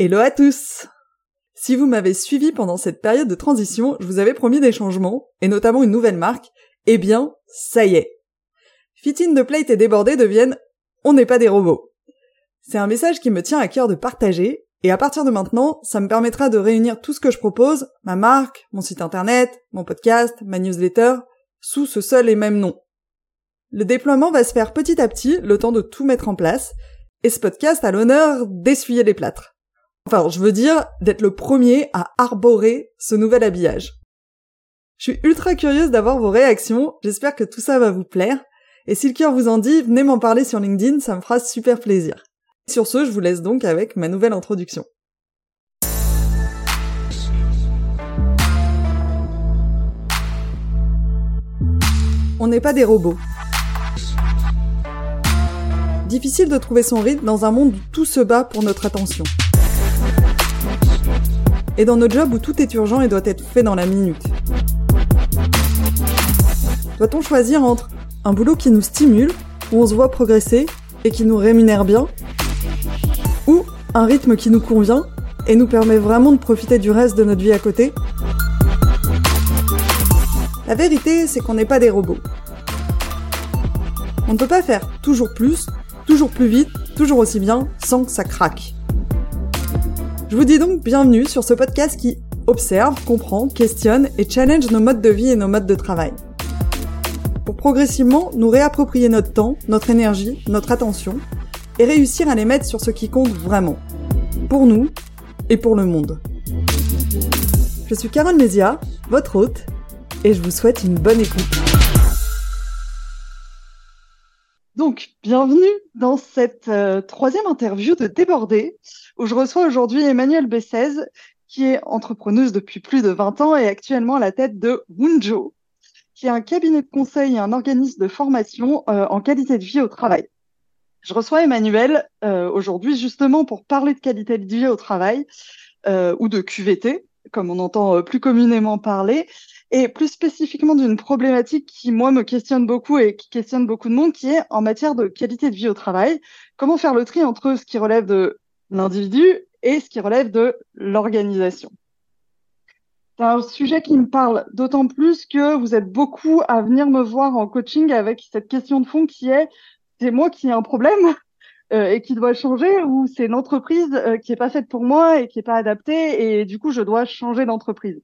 Hello à tous Si vous m'avez suivi pendant cette période de transition, je vous avais promis des changements, et notamment une nouvelle marque. Eh bien, ça y est. Fit in the plate et débordé deviennent on n'est pas des robots. C'est un message qui me tient à cœur de partager, et à partir de maintenant, ça me permettra de réunir tout ce que je propose, ma marque, mon site internet, mon podcast, ma newsletter, sous ce seul et même nom. Le déploiement va se faire petit à petit, le temps de tout mettre en place, et ce podcast a l'honneur d'essuyer les plâtres. Enfin, je veux dire d'être le premier à arborer ce nouvel habillage. Je suis ultra curieuse d'avoir vos réactions, j'espère que tout ça va vous plaire, et si le cœur vous en dit, venez m'en parler sur LinkedIn, ça me fera super plaisir. Sur ce, je vous laisse donc avec ma nouvelle introduction. On n'est pas des robots. Difficile de trouver son rythme dans un monde où tout se bat pour notre attention et dans notre job où tout est urgent et doit être fait dans la minute. Doit-on choisir entre un boulot qui nous stimule, où on se voit progresser et qui nous rémunère bien, ou un rythme qui nous convient et nous permet vraiment de profiter du reste de notre vie à côté? La vérité, c'est qu'on n'est pas des robots. On ne peut pas faire toujours plus, toujours plus vite, toujours aussi bien, sans que ça craque. Je vous dis donc bienvenue sur ce podcast qui observe, comprend, questionne et challenge nos modes de vie et nos modes de travail. Pour progressivement nous réapproprier notre temps, notre énergie, notre attention et réussir à les mettre sur ce qui compte vraiment. Pour nous et pour le monde. Je suis Carole Mézia, votre hôte, et je vous souhaite une bonne écoute. Donc, bienvenue dans cette euh, troisième interview de Débordé, je reçois aujourd'hui Emmanuelle Bessez, qui est entrepreneuse depuis plus de 20 ans et actuellement à la tête de Wunjo, qui est un cabinet de conseil et un organisme de formation euh, en qualité de vie au travail. Je reçois Emmanuelle euh, aujourd'hui justement pour parler de qualité de vie au travail ou de QVT, comme on entend plus communément parler, et plus spécifiquement d'une problématique qui, moi, me questionne beaucoup et qui questionne beaucoup de monde, qui est en matière de qualité de vie au travail. Comment faire le tri entre ce qui relève de l'individu et ce qui relève de l'organisation C'est un sujet qui me parle d'autant plus que vous êtes beaucoup à venir me voir en coaching avec cette question de fond qui est c'est moi qui ai un problème euh, et qui doit changer ou c'est une entreprise euh, qui est pas faite pour moi et qui est pas adaptée et du coup je dois changer d'entreprise.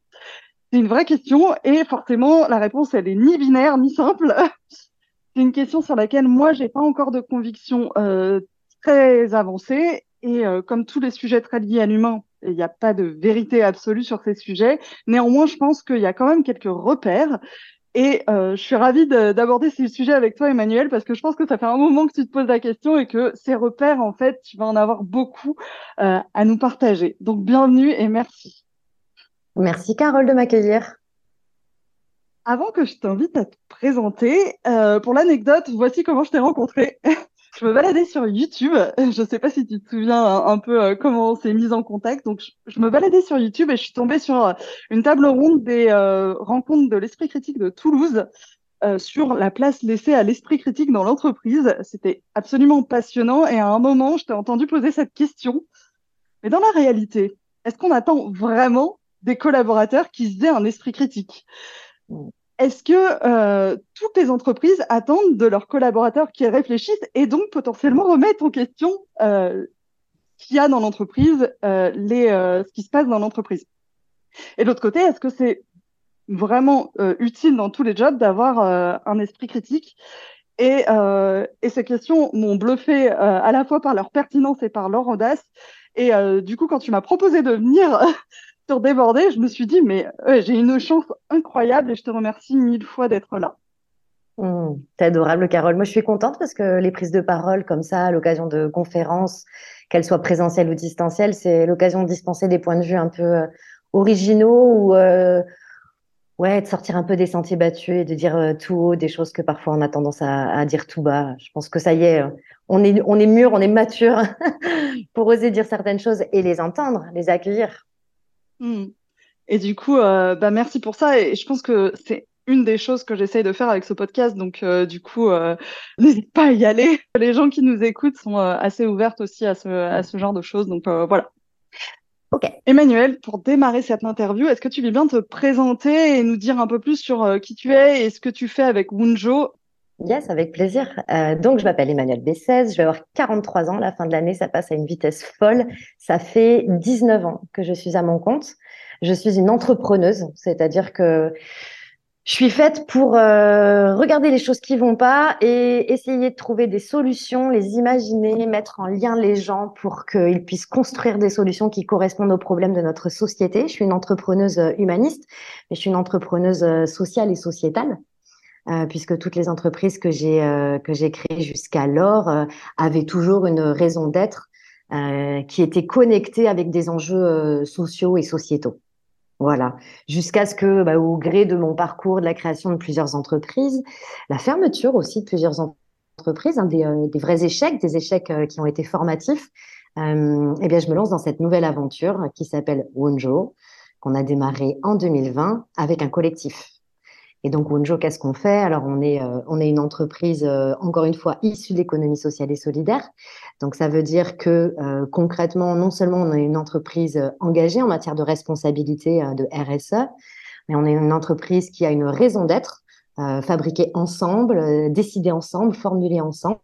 C'est une vraie question et forcément la réponse elle est ni binaire ni simple. C'est une question sur laquelle moi j'ai pas encore de conviction euh, très avancée et euh, comme tous les sujets très liés à l'humain, il n'y a pas de vérité absolue sur ces sujets. Néanmoins, je pense qu'il y a quand même quelques repères et euh, je suis ravie d'aborder ces sujets avec toi, Emmanuel, parce que je pense que ça fait un moment que tu te poses la question et que ces repères, en fait, tu vas en avoir beaucoup euh, à nous partager. Donc, bienvenue et merci. Merci Carole de m'accueillir. Avant que je t'invite à te présenter, euh, pour l'anecdote, voici comment je t'ai rencontré. je me baladais sur YouTube. Je ne sais pas si tu te souviens un, peu euh, comment on s'est mis en contact. Donc, je, me baladais sur YouTube et je suis tombée sur euh, une table ronde des rencontres de l'esprit critique de Toulouse sur la place laissée à l'esprit critique dans l'entreprise. C'était absolument passionnant et à un moment, je t'ai entendu poser cette question. Mais dans la réalité, est-ce qu'on attend vraiment des collaborateurs qui se un esprit critique? Est-ce que euh, toutes les entreprises attendent de leurs collaborateurs qui réfléchissent et donc potentiellement remettent en question euh, ce qu'il y a dans l'entreprise, euh, les, ce qui se passe dans l'entreprise? Et de l'autre côté, est-ce que c'est vraiment utile dans tous les jobs d'avoir un esprit critique? Et, et, ces questions m'ont bluffé à la fois par leur pertinence et par leur audace. Et du coup, quand tu m'as proposé de venir sur Débordé, je me suis dit, mais j'ai une chance incroyable et je te remercie mille fois d'être là. Mmh, T'es adorable, Carole. Moi, je suis contente parce que les prises de parole comme ça, à l'occasion de conférences, qu'elles soient présentielles ou distancielles, c'est l'occasion de dispenser des points de vue un peu euh, originaux ou euh, ouais, de sortir un peu des sentiers battus et de dire euh, tout haut des choses que parfois on a tendance à, à, dire tout bas. Je pense que ça y est, on est, on est mûr, on est mature pour oser dire certaines choses et les entendre, les accueillir. Hmm. Et du coup, euh, bah merci pour ça. Et je pense que c'est une des choses que j'essaye de faire avec ce podcast. Donc, euh, du coup, euh, n'hésite pas à y aller. Les gens qui nous écoutent sont assez ouvertes aussi à ce, à ce genre de choses. Donc, voilà. Ok. Emmanuel, pour démarrer cette interview, est-ce que tu veux bien te présenter et nous dire un peu plus sur qui tu es et ce que tu fais avec Wunjo Yes, avec plaisir. Euh, donc, je m'appelle Emmanuel B16, je vais avoir 43 ans. La fin de l'année, ça passe à une vitesse folle. Ça fait 19 ans que je suis à mon compte. Je suis une entrepreneuse, c'est-à-dire que je suis faite pour euh, regarder les choses qui vont pas et essayer de trouver des solutions, les imaginer, mettre en lien les gens pour qu'ils puissent construire des solutions qui correspondent aux problèmes de notre société. Je suis une entrepreneuse euh, humaniste, mais je suis une entrepreneuse euh, sociale et sociétale. Puisque toutes les entreprises que j'ai que j'ai créées jusqu'alors avaient toujours une raison d'être qui était connectée avec des enjeux sociaux et sociétaux. Voilà, jusqu'à ce que, bah, au gré de mon parcours, de la création de plusieurs entreprises, la fermeture aussi de plusieurs entreprises, hein, euh, des, vrais échecs, des échecs euh, qui ont été formatifs, euh, eh bien, je me lance dans cette nouvelle aventure qui s'appelle Wonjo, qu'on a démarré en 2020 avec un collectif. Et donc, Wonjo, qu'est-ce qu'on fait? Alors, on est, euh, on est une entreprise, euh, encore une fois, issue de l'économie sociale et solidaire. Donc, ça veut dire que euh, concrètement, non seulement on est une entreprise engagée en matière de responsabilité de RSE, mais on est une entreprise qui a une raison d'être, fabriquée ensemble, décidée ensemble, formulée ensemble,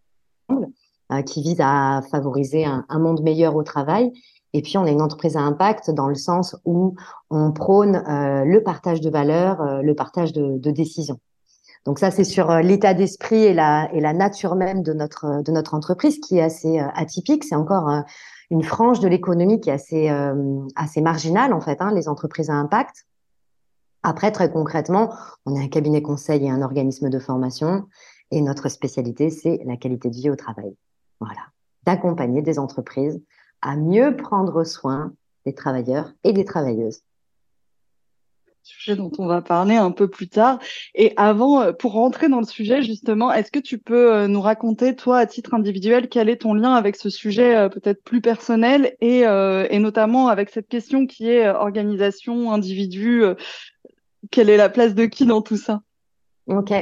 qui vise à favoriser un, un monde meilleur au travail et puis, on est une entreprise à impact dans le sens où on prône euh, le partage de valeurs, euh, le partage de, de, décisions. Donc ça, c'est sur euh, l'état d'esprit et la, et la nature même de notre, de notre entreprise qui est assez atypique. C'est encore une frange de l'économie qui est assez, assez marginale, en fait, hein, les entreprises à impact. Après, très concrètement, on est un cabinet conseil et un organisme de formation. Et notre spécialité, c'est la qualité de vie au travail. Voilà. D'accompagner des entreprises à mieux prendre soin des travailleurs et des travailleuses. Sujet dont on va parler un peu plus tard. Et avant, euh, pour rentrer dans le sujet, justement, est-ce que tu peux euh, nous raconter, toi, à titre individuel, quel est ton lien avec ce sujet euh, peut-être plus personnel et, et, notamment avec cette question qui est organisation, individu, quelle est la place de qui dans tout ça? Ok.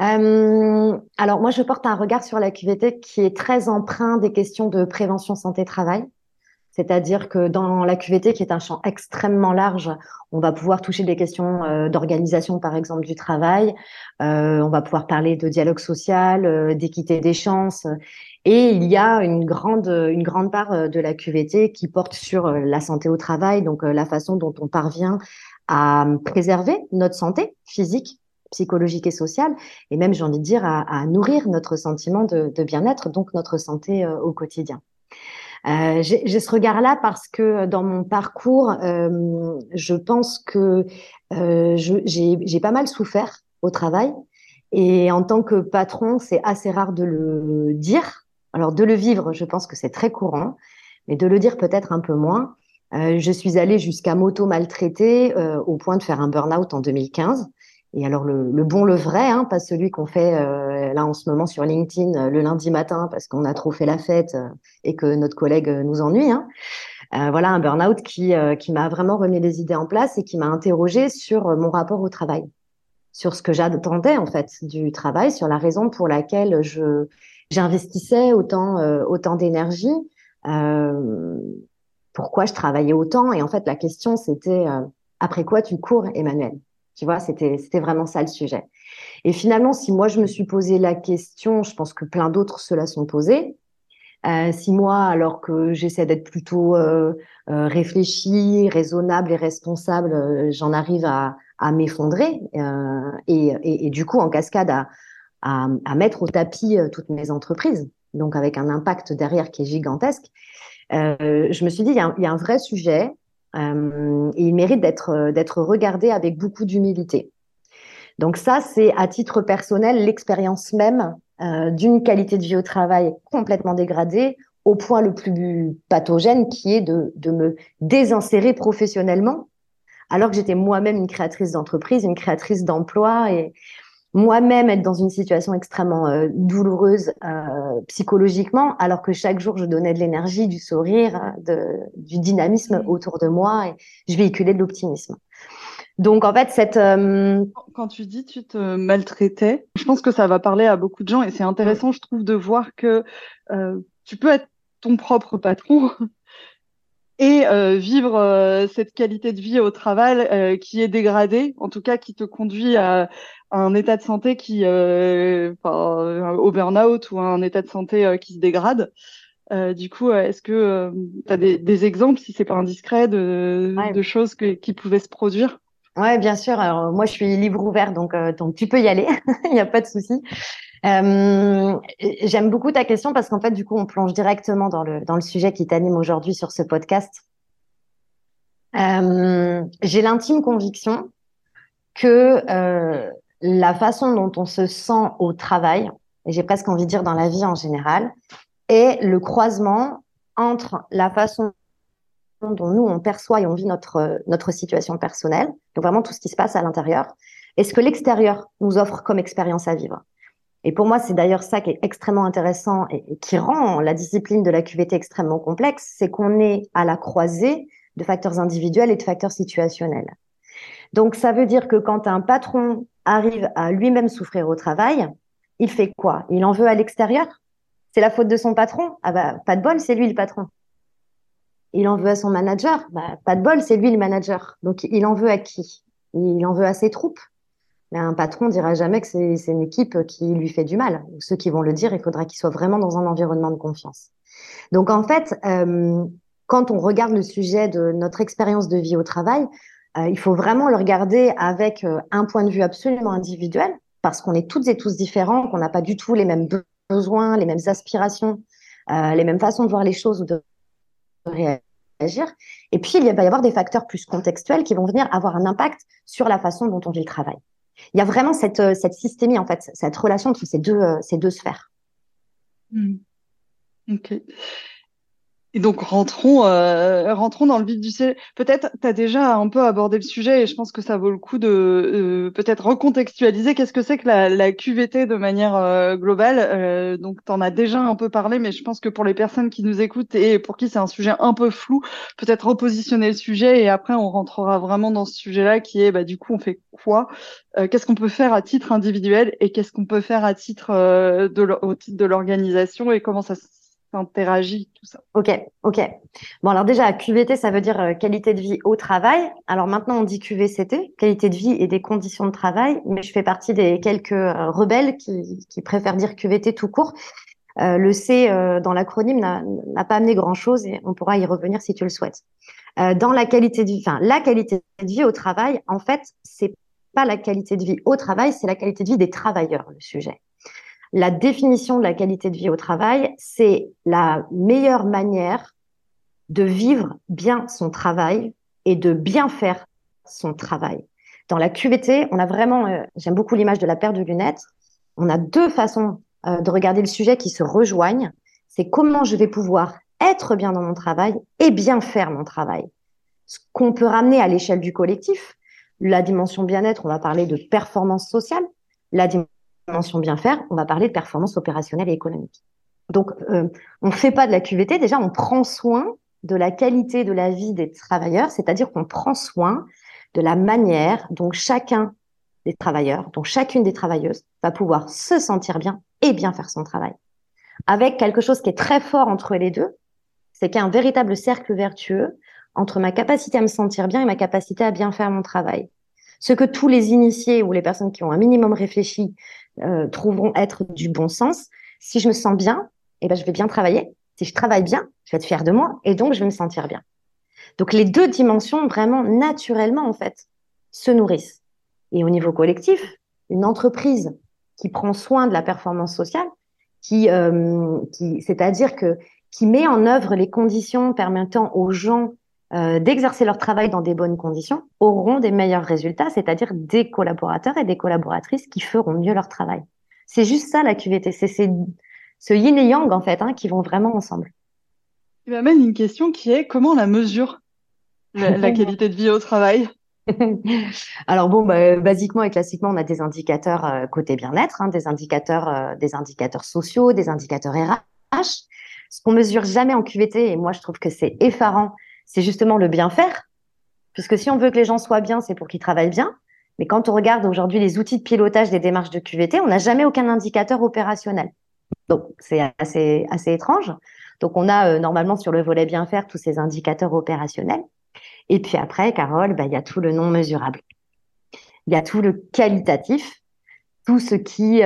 Euh, alors moi, je porte un regard sur la QVT qui est très empreint des questions de prévention santé-travail. C'est-à-dire que dans la QVT, qui est un champ extrêmement large, on va pouvoir toucher des questions euh, d'organisation, par exemple, du travail. Euh, on va pouvoir parler de dialogue social, d'équité des chances. Et il y a une grande, une grande part de la QVT qui porte sur la santé au travail, donc la façon dont on parvient à préserver notre santé physique, psychologique et sociale, et même, j'ai envie de dire, à, nourrir notre sentiment de, bien-être, donc notre santé euh, au quotidien. Euh, j'ai ce regard-là parce que dans mon parcours, euh, je pense que j'ai pas mal souffert au travail. Et en tant que patron, c'est assez rare de le dire. Alors de le vivre, je pense que c'est très courant, mais de le dire peut-être un peu moins. je suis allée jusqu'à m'auto-maltraiter au point de faire un burn-out en 2015. Et alors le, bon, le vrai, hein, pas celui qu'on fait euh, là en ce moment sur LinkedIn euh, le lundi matin parce qu'on a trop fait la fête euh, et que notre collègue nous ennuie. Hein. voilà un burn-out qui, qui m'a vraiment remis les idées en place et qui m'a interrogé sur mon rapport au travail, sur ce que j'attendais en fait du travail, sur la raison pour laquelle je j'investissais autant autant d'énergie, pourquoi je travaillais autant. Et en fait la question c'était après quoi tu cours, Emmanuel? Tu vois, c'était, vraiment ça le sujet. Et finalement, si moi je me suis posé la question, je pense que plein d'autres se la sont posées. Euh, si moi, alors que j'essaie d'être plutôt euh, euh, réfléchie, raisonnable et responsable, euh, j'en arrive à, m'effondrer et, du coup en cascade à, mettre au tapis toutes mes entreprises, donc avec un impact derrière qui est gigantesque. je me suis dit, il y a un vrai sujet euh, et il mérite d'être euh, d'être regardé avec beaucoup d'humilité. Donc ça, c'est à titre personnel l'expérience même euh, d'une qualité de vie au travail complètement dégradée au point le plus pathogène qui est de, de me désinsérer professionnellement alors que j'étais moi-même une créatrice d'entreprise, une créatrice d'emploi et, moi-même être dans une situation extrêmement euh, douloureuse euh, psychologiquement, alors que chaque jour je donnais de l'énergie, du sourire, de, du dynamisme autour de moi et je véhiculais de l'optimisme. Donc en fait, cette euh, quand tu dis tu te maltraitais, je pense que ça va parler à beaucoup de gens et c'est intéressant, je trouve, de voir que tu peux être ton propre patron et vivre cette qualité de vie au travail qui est dégradée, en tout cas qui te conduit à, un état de santé qui, au burn-out ou un état de santé qui se dégrade. du coup, est-ce que tu as des, exemples, si c'est pas indiscret, de, de choses qui pouvaient se produire? Ouais, bien sûr. Alors moi, je suis livre ouvert, donc euh, donc tu peux y aller, il n'y a pas de souci. Euh, J'aime beaucoup ta question parce qu'en fait, du coup, on plonge directement dans le dans le sujet qui t'anime aujourd'hui sur ce podcast. Euh, J'ai l'intime conviction que euh, la façon dont on se sent au travail, et j'ai presque envie de dire dans la vie en général, est le croisement entre la façon dont nous, on perçoit et on vit notre, notre situation personnelle, donc vraiment tout ce qui se passe à l'intérieur, et ce que l'extérieur nous offre comme expérience à vivre. Et pour moi, c'est d'ailleurs ça qui est extrêmement intéressant et, qui rend la discipline de la QVT extrêmement complexe, c'est qu'on est à la croisée de facteurs individuels et de facteurs situationnels. Donc, ça veut dire que quand un patron arrive à lui-même souffrir au travail, il fait quoi? Il en veut à l'extérieur? C'est la faute de son patron? Ah bah, pas de bol, c'est lui le patron. Il en veut à son manager? Bah, pas de bol, c'est lui le manager. Donc, il en veut à qui? Il en veut à ses troupes. Mais un patron dira jamais que c'est une équipe qui lui fait du mal. Ceux qui vont le dire, il faudra qu'il soit vraiment dans un environnement de confiance. Donc, en fait, euh, quand on regarde le sujet de notre expérience de vie au travail, euh, il faut vraiment le regarder avec euh, un point de vue absolument individuel, parce qu'on est toutes et tous différents, qu'on n'a pas du tout les mêmes besoins, les mêmes aspirations, les mêmes façons de voir les choses ou de réagir. Et puis, il va y avoir des facteurs plus contextuels qui vont venir avoir un impact sur la façon dont on vit le travail. Il y a vraiment cette, euh, systémie, en fait, cette relation entre ces deux, euh, sphères. Hmm. Ok. Et donc rentrons, euh, rentrons dans le vif du sujet. Peut-être tu as déjà un peu abordé le sujet et je pense que ça vaut le coup de euh, peut-être recontextualiser qu'est-ce que c'est que la, la, QVT de manière euh, globale. Euh, donc tu en as déjà un peu parlé, mais je pense que pour les personnes qui nous écoutent et pour qui c'est un sujet un peu flou, peut-être repositionner le sujet et après on rentrera vraiment dans ce sujet-là qui est bah, du coup on fait quoi Qu'est-ce qu'on peut faire à titre individuel et qu'est-ce qu'on peut faire à titre de au titre de l'organisation et comment ça interagit, tout ça. Ok, ok. Bon, alors déjà, QVT, ça veut dire euh, qualité de vie au travail. Alors maintenant, on dit QVCT, qualité de vie et des conditions de travail, mais je fais partie des quelques euh, rebelles qui, préfèrent dire QVT tout court. Euh, le C dans l'acronyme n'a pas amené grand-chose et on pourra y revenir si tu le souhaites. dans la qualité de vie, enfin, la qualité de vie au travail, en fait, c'est pas la qualité de vie au travail, c'est la qualité de vie des travailleurs, le sujet. La définition de la qualité de vie au travail, c'est la meilleure manière de vivre bien son travail et de bien faire son travail. Dans la QVT, on a vraiment, euh, j'aime beaucoup l'image de la paire de lunettes, on a deux façons euh, de regarder le sujet qui se rejoignent. C'est comment je vais pouvoir être bien dans mon travail et bien faire mon travail. Ce qu'on peut ramener à l'échelle du collectif, la dimension bien-être, on va parler de performance sociale, la dimension dimension bien faire, on va parler de performance opérationnelle et économique. Donc, euh, on ne fait pas de la QVT, déjà, on prend soin de la qualité de la vie des travailleurs, c'est-à-dire qu'on prend soin de la manière dont chacun des travailleurs, dont chacune des travailleuses va pouvoir se sentir bien et bien faire son travail. Avec quelque chose qui est très fort entre les deux, c'est qu'il y a un véritable cercle vertueux entre ma capacité à me sentir bien et ma capacité à bien faire mon travail. Ce que tous les initiés ou les personnes qui ont un minimum réfléchi euh, trouveront être du bon sens. Si je me sens bien, eh ben, je vais bien travailler. Si je travaille bien, je vais être fière de moi et donc je vais me sentir bien. Donc les deux dimensions vraiment naturellement en fait se nourrissent. Et au niveau collectif, une entreprise qui prend soin de la performance sociale, qui, euh, qui c'est-à-dire que qui met en œuvre les conditions permettant aux gens euh, d'exercer leur travail dans des bonnes conditions auront des meilleurs résultats, c'est-à-dire des collaborateurs et des collaboratrices qui feront mieux leur travail. C'est juste ça la QVT, c'est ce yin et yang en fait hein, qui vont vraiment ensemble. Tu m'amènes une question qui est comment on la mesure la, qualité de vie au travail? Alors bon, bah, basiquement et classiquement, on a des indicateurs euh, côté bien-être, hein, des indicateurs, euh, des indicateurs sociaux, des indicateurs RH. Ce qu'on mesure jamais en QVT, et moi je trouve que c'est effarant, c'est justement le bien faire. Puisque si on veut que les gens soient bien, c'est pour qu'ils travaillent bien. Mais quand on regarde aujourd'hui les outils de pilotage des démarches de QVT, on n'a jamais aucun indicateur opérationnel. Donc, c'est assez, étrange. Donc, on a normalement sur le volet bien faire tous ces indicateurs opérationnels. Et puis après, Carole, bah, il y a tout le non mesurable. Il y a tout le qualitatif, tout ce qui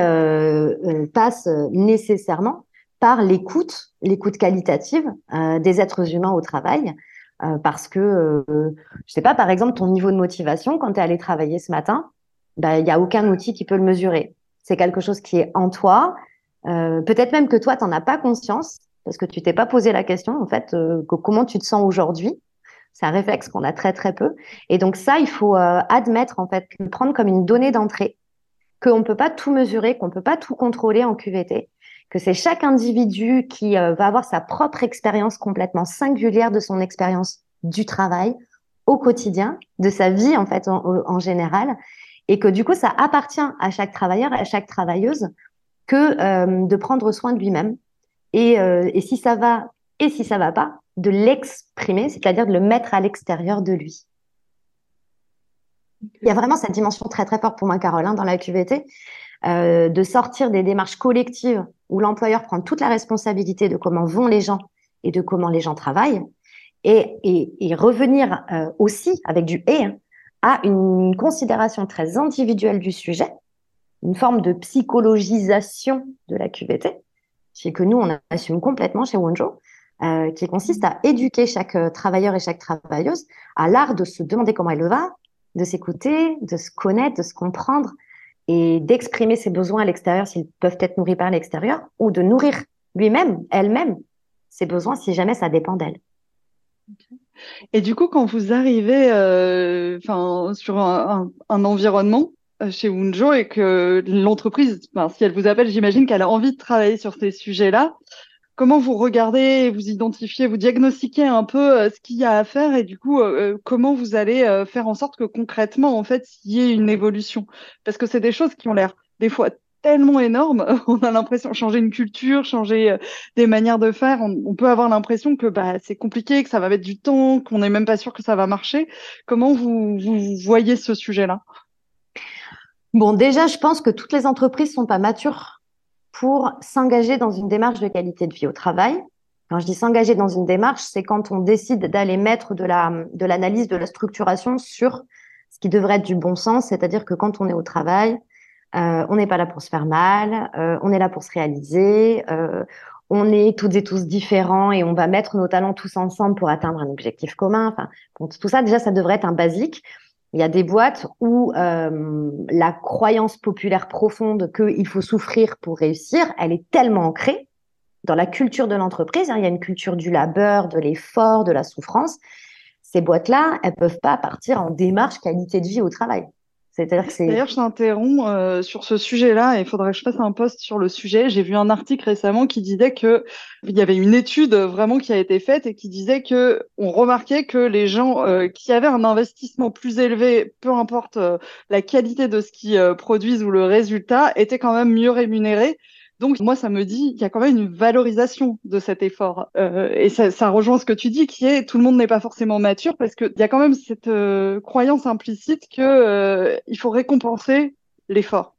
passe nécessairement par l'écoute, l'écoute qualitative des êtres humains au travail, euh, parce que, euh, je sais pas, par exemple, ton niveau de motivation quand tu es allé travailler ce matin, bah, il n'y a aucun outil qui peut le mesurer. C'est quelque chose qui est en toi. Euh, peut-être même que toi, tu n'en as pas conscience parce que tu t'es pas posé la question, en fait, comment tu te sens aujourd'hui. C'est un réflexe qu'on a très, très peu. Et donc ça, il faut admettre, en fait, prendre comme une donnée d'entrée, qu'on ne peut pas tout mesurer, qu'on ne peut pas tout contrôler en QVT, que c'est chaque individu qui euh, va avoir sa propre expérience complètement singulière de son expérience du travail au quotidien, de sa vie en fait en, général, et que du coup ça appartient à chaque travailleur, à chaque travailleuse que euh, de prendre soin de lui-même et, euh, si ça va et si ça va pas, de l'exprimer, c'est-à-dire de le mettre à l'extérieur de lui. Il y a vraiment cette dimension très très forte pour moi, Caroline, dans la QVT, euh, de sortir des démarches collectives où l'employeur prend toute la responsabilité de comment vont les gens et de comment les gens travaillent, et, revenir euh, aussi avec du et hein, à une considération très individuelle du sujet, une forme de psychologisation de la QVT, est que nous, on assume complètement chez Wonjo, euh, qui consiste à éduquer chaque travailleur et chaque travailleuse à l'art de se demander comment elle va, de s'écouter, de se connaître, de se comprendre, et d'exprimer ses besoins à l'extérieur s'ils peuvent être nourris par l'extérieur ou de nourrir lui-même, elle-même, ses besoins si jamais ça dépend d'elle. Et du coup, quand vous arrivez euh, sur un, environnement euh, chez Wunjo et que l'entreprise, si elle vous appelle, j'imagine qu'elle a envie de travailler sur ces sujets-là, comment vous regardez, vous identifiez, vous diagnostiquez un peu euh, ce qu'il y a à faire et du coup, euh, euh, comment vous allez faire en sorte que concrètement, en fait, il y ait une évolution. Parce que c'est des choses qui ont l'air des fois tellement énormes, on a l'impression changer une culture, changer des manières de faire, on, peut avoir l'impression que bah, c'est compliqué, que ça va mettre du temps, qu'on n'est même pas sûr que ça va marcher. Comment vous, vous voyez ce sujet-là? Bon, déjà, je pense que toutes les entreprises sont pas matures pour s'engager dans une démarche de qualité de vie au travail. Quand je dis s'engager dans une démarche, c'est quand on décide d'aller mettre de la de l'analyse, de la structuration sur ce qui devrait être du bon sens, c'est-à-dire que quand on est au travail, euh, on n'est pas là pour se faire mal, euh, on est là pour se réaliser, euh, on est toutes et tous différents et on va mettre nos talents tous ensemble pour atteindre un objectif commun. Enfin, tout ça déjà, ça devrait être un basique. Il y a des boîtes où euh, la croyance populaire profonde qu'il faut souffrir pour réussir, elle est tellement ancrée dans la culture de l'entreprise. Hein. il y a une culture du labeur, de l'effort, de la souffrance. Ces boîtes-là, elles peuvent pas partir en démarche qualité de vie au travail. D'ailleurs, je t'interromps euh, sur ce sujet-là. Il faudrait que je fasse un post sur le sujet. J'ai vu un article récemment qui disait que il y avait une étude vraiment qui a été faite et qui disait que on remarquait que les gens euh, qui avaient un investissement plus élevé, peu importe euh, la qualité de ce qu'ils produisent ou le résultat, étaient quand même mieux rémunérés donc moi, ça me dit qu'il y a quand même une valorisation de cet effort. Euh, et ça, rejoint ce que tu dis, qui est tout le monde n'est pas forcément mature, parce qu'il y a quand même cette euh, croyance implicite qu'il euh, faut récompenser l'effort.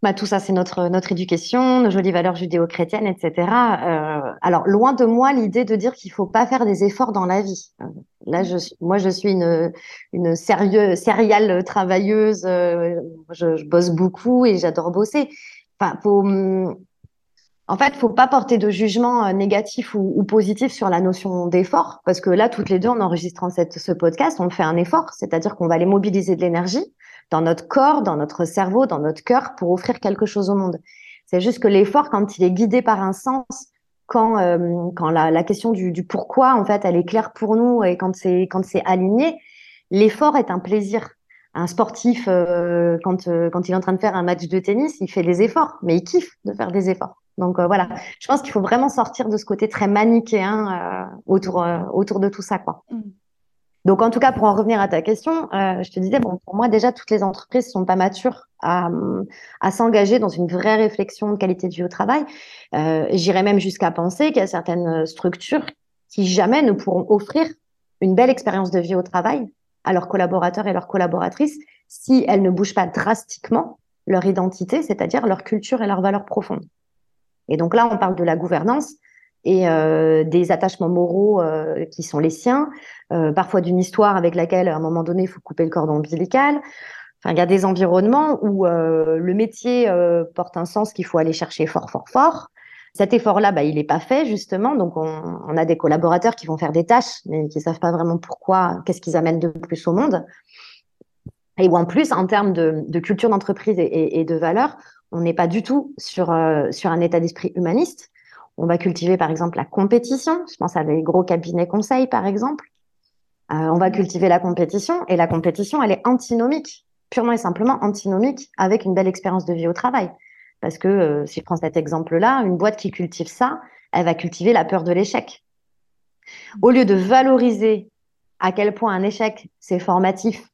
Bah, tout ça, c'est notre, notre éducation, nos jolies valeurs judéo-chrétiennes, etc. Alors, loin de moi l'idée de dire qu'il faut pas faire des efforts dans la vie. Là, moi, je suis une, sérieuse, sériale travailleuse. Je, bosse beaucoup et j'adore bosser. Enfin, faut, hum, en fait, faut pas porter de jugement euh, négatif ou, positif sur la notion d'effort, parce que là, toutes les deux, en enregistrant cette, ce podcast, on fait un effort, c'est-à-dire qu'on va aller mobiliser de l'énergie dans notre corps, dans notre cerveau, dans notre cœur, pour offrir quelque chose au monde. C'est juste que l'effort, quand il est guidé par un sens, quand, euh, quand la, la question du, du, pourquoi, en fait, elle est claire pour nous et quand c'est quand c'est aligné, l'effort est un plaisir un sportif, euh, quand, euh, quand il est en train de faire un match de tennis, il fait des efforts, mais il kiffe de faire des efforts. Donc euh, voilà, je pense qu'il faut vraiment sortir de ce côté très manichéen autour, autour de tout ça. quoi. Mm. Donc en tout cas, pour en revenir à ta question, je te disais, bon, pour moi déjà, toutes les entreprises sont pas matures à, à s'engager dans une vraie réflexion de qualité de vie au travail. J'irais même jusqu'à penser qu'il y a certaines structures qui jamais ne pourront offrir une belle expérience de vie au travail à leurs collaborateurs et leurs collaboratrices si elles ne bougent pas drastiquement leur identité, c'est-à-dire leur culture et leurs valeurs profondes. Et donc là, on parle de la gouvernance. et des attachements moraux qui sont les siens, parfois d'une histoire avec laquelle à un moment donné il faut couper le cordon ombilical. Enfin, il y a des environnements où le métier porte un sens qu'il faut aller chercher fort, fort, fort. Cet effort-là, bah, il n'est pas fait justement. Donc, on, on, a des collaborateurs qui vont faire des tâches, mais qui savent pas vraiment pourquoi, qu'est-ce qu'ils amènent de plus au monde. Et ou en plus, en termes de, de culture d'entreprise et, et, de valeurs, on n'est pas du tout sur, euh, sur un état d'esprit humaniste. On va cultiver, par exemple, la compétition. Je pense à des gros cabinets conseils, par exemple. Euh, on va cultiver la compétition et la compétition, elle est antinomique, purement et simplement antinomique avec une belle expérience de vie au travail. Parce que euh, si je prends cet exemple-là, une boîte qui cultive ça, elle va cultiver la peur de l'échec. Au lieu de valoriser à quel point un échec, c'est formatif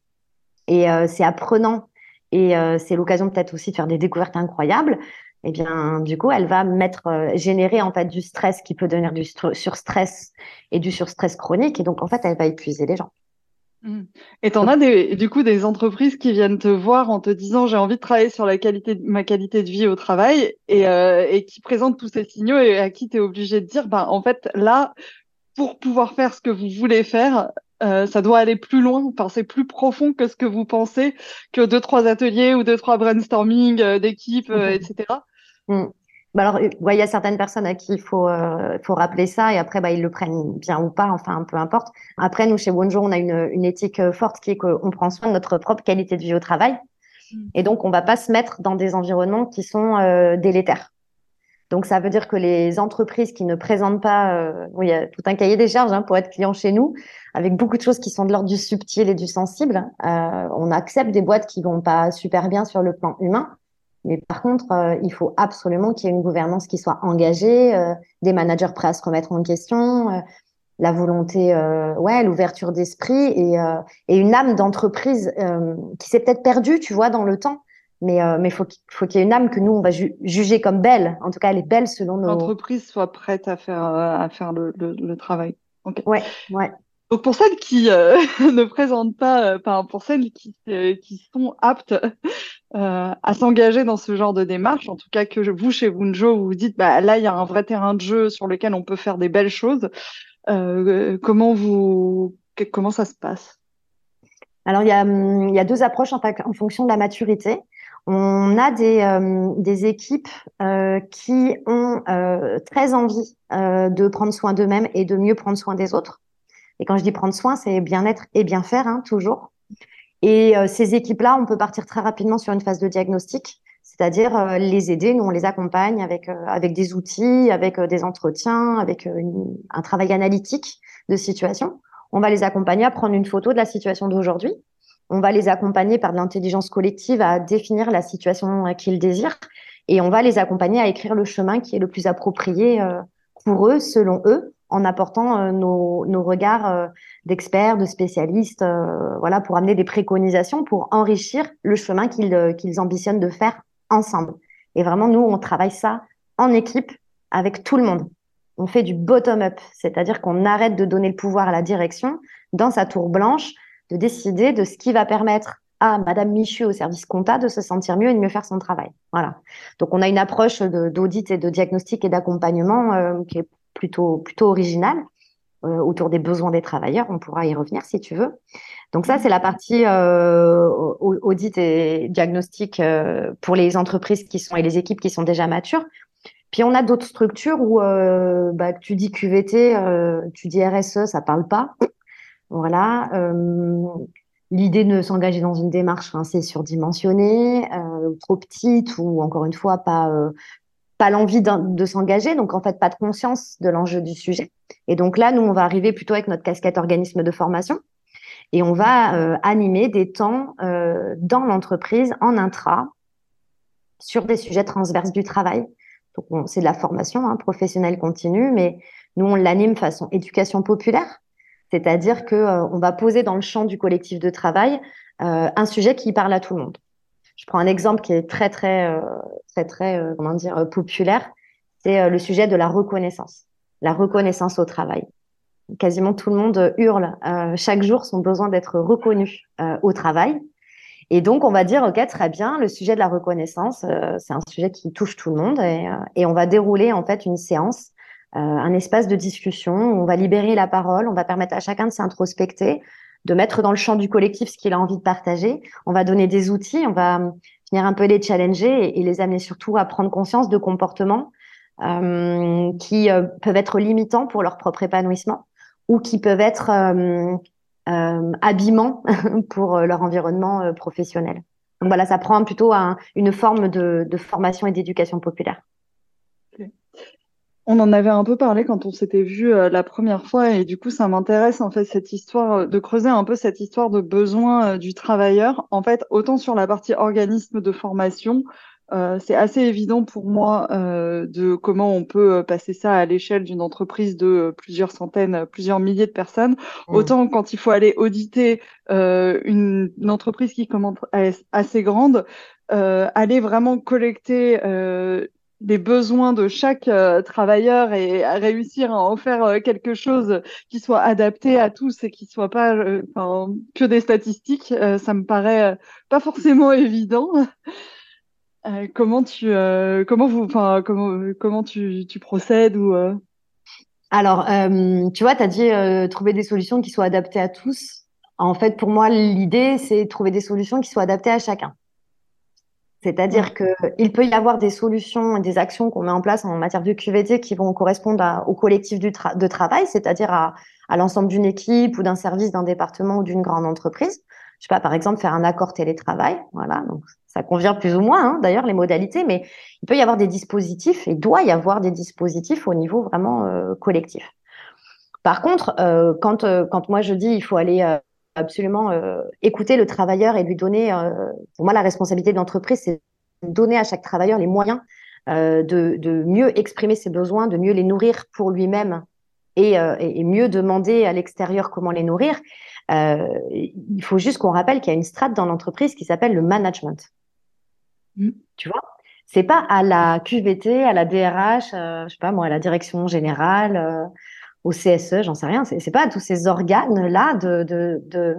et euh, c'est apprenant et euh, c'est l'occasion peut-être aussi de faire des découvertes incroyables, eh bien, du coup, elle va mettre, générer en fait du stress qui peut devenir du surstress et du surstress chronique. Et donc, en fait, elle va épuiser les gens. Mmh. Et tu en as des, du coup des entreprises qui viennent te voir en te disant j'ai envie de travailler sur la qualité de, ma qualité de vie au travail et, euh, et qui présentent tous ces signaux et à qui tu es obligé de dire bah en fait là pour pouvoir faire ce que vous voulez faire euh, ça doit aller plus loin, c'est plus profond que ce que vous pensez que deux trois ateliers ou deux trois brainstorming euh, d'équipe, euh, etc. Bah alors, il y a certaines personnes à qui il faut, euh, faut rappeler ça et après, bah, ils le prennent bien ou pas, enfin, peu importe. Après, nous, chez Bonjour, on a une, une éthique euh, forte qui est qu'on prend soin de notre propre qualité de vie au travail. Mm. Et donc, on va pas se mettre dans des environnements qui sont euh, délétères. Donc, ça veut dire que les entreprises qui ne présentent pas, euh, il y a tout un cahier des charges hein, pour être client chez nous, avec beaucoup de choses qui sont de l'ordre du subtil et du sensible. Euh, on accepte des boîtes qui vont pas super bien sur le plan humain. Mais par contre, euh, il faut absolument qu'il y ait une gouvernance qui soit engagée, euh, des managers prêts à se remettre en question, euh, la volonté, ouais, l'ouverture d'esprit et, et, une âme d'entreprise qui s'est peut-être perdue, tu vois, dans le temps. Mais mais faut faut qu'il y ait une âme que nous on va juger comme belle. En tout cas, elle est belle selon nos. L'entreprise soit prête à faire à faire le, le, le travail. Okay. Ouais, ouais. Donc pour celles qui euh, ne présentent pas, euh, pour celles qui, euh, qui sont aptes euh, à s'engager dans ce genre de démarche, en tout cas que vous chez Wunjo vous vous dites bah là il y a un vrai terrain de jeu sur lequel on peut faire des belles choses. comment vous comment ça se passe? Alors il y a, deux approches en, fonction de la maturité. On a des, des équipes qui ont très envie de prendre soin d'eux-mêmes et de mieux prendre soin des autres. Et quand je dis prendre soin, c'est bien-être et bien faire, hein, toujours. Et euh, ces équipes-là, on peut partir très rapidement sur une phase de diagnostic, c'est-à-dire euh, les aider. Nous, on les accompagne avec, euh, avec des outils, avec des entretiens, avec un travail analytique de situation. On va les accompagner à prendre une photo de la situation d'aujourd'hui. On va les accompagner par de l'intelligence collective à définir la situation qu'ils désirent. Et on va les accompagner à écrire le chemin qui est le plus approprié pour eux, selon eux, en apportant euh, nos, regards euh, d'experts, de spécialistes, euh, voilà, pour amener des préconisations, pour enrichir le chemin qu'ils ambitionnent de faire ensemble. Et vraiment, nous, on travaille ça en équipe avec tout le monde. On fait du bottom-up, c'est-à-dire qu'on arrête de donner le pouvoir à la direction dans sa tour blanche, de décider de ce qui va permettre à Madame Michu au service compta de se sentir mieux et de mieux faire son travail. Voilà. Donc on a une approche d'audit et de diagnostic et d'accompagnement qui est plutôt, plutôt original euh, autour des besoins des travailleurs. On pourra y revenir si tu veux. Donc ça, c'est la partie euh, audit et diagnostic euh, pour les entreprises qui sont et les équipes qui sont déjà matures. Puis on a d'autres structures où bah, tu dis QVT, tu dis RSE, ça parle pas. Voilà. L'idée de s'engager dans une démarche, hein, c'est surdimensionné, trop petite ou encore une fois pas pas l'envie de s'engager, donc en fait pas de conscience de l'enjeu du sujet. Et donc là, nous, on va arriver plutôt avec notre casquette organisme de formation et on va euh, animer des temps euh, dans l'entreprise en intra sur des sujets transverses du travail. Donc c'est de la formation hein, professionnelle continue, mais nous on l'anime façon éducation populaire, c'est-à-dire que euh, on va poser dans le champ du collectif de travail un sujet qui parle à tout le monde. Je prends un exemple qui est très très euh, très très euh, comment dire euh, populaire, c'est le sujet de la reconnaissance, la reconnaissance au travail. Quasiment tout le monde hurle chaque jour son besoin d'être reconnu au travail. Et donc, on va dire, OK, très bien, le sujet de la reconnaissance, c'est un sujet qui touche tout le monde et, et, on va dérouler en fait une séance un espace de discussion. Où on va libérer la parole, on va permettre à chacun de s'introspecter, de mettre dans le champ du collectif ce qu'il a envie de partager. On va donner des outils, on va venir un peu les challenger et, les amener surtout à prendre conscience de comportements euh, qui euh, peuvent être limitants pour leur propre épanouissement ou qui peuvent être euh, euh abîmants pour leur environnement professionnel. Voilà, ça prend plutôt un, une forme de formation et d'éducation populaire. On en avait un peu parlé quand on s'était vu euh, la première fois et du coup ça m'intéresse en fait cette histoire euh, de creuser un peu cette histoire de besoin euh, du travailleur. En fait, autant sur la partie organisme de formation, c'est assez évident pour moi de comment on peut passer ça à l'échelle d'une entreprise de plusieurs centaines, plusieurs milliers de personnes. Mmh. Autant quand il faut aller auditer une, une, entreprise qui commence assez grande, aller vraiment collecter des besoins de chaque euh, travailleur et à réussir à en faire euh, quelque chose qui soit adapté à tous et qui soit pas euh, que des statistiques, ça me paraît pas forcément évident. comment tu comment vous comment comment tu, tu procèdes ou Alors tu vois, tu as dit trouver des solutions qui soient adaptées à tous. En fait, pour moi, l'idée c'est trouver des solutions qui soient adaptées à chacun. C'est-à-dire qu'il peut y avoir des solutions et des actions qu'on met en place en matière de QVT qui vont correspondre au collectif du de travail, c'est-à-dire à, à l'ensemble d'une équipe ou d'un service, d'un département ou d'une grande entreprise. Je sais pas, par exemple, faire un accord télétravail. Voilà, donc ça convient plus ou moins, hein, d'ailleurs, les modalités, mais il peut y avoir des dispositifs et doit y avoir des dispositifs au niveau vraiment euh, collectif. Par contre, euh, quand, euh, quand moi je dis il faut aller absolument euh, écouter le travailleur et lui donner, euh, pour moi, la responsabilité de l'entreprise, c'est donner à chaque travailleur les moyens euh, de, de, mieux exprimer ses besoins, de mieux les nourrir pour lui-même et, et, mieux demander à l'extérieur comment les nourrir. il faut juste qu'on rappelle qu'il y a une strate dans l'entreprise qui s'appelle le management. Mmh. Tu vois? C'est pas à la QVT, à la DRH, je sais pas moi, à la direction générale, au CSE, j'en sais rien. C'est pas à tous ces organes-là de,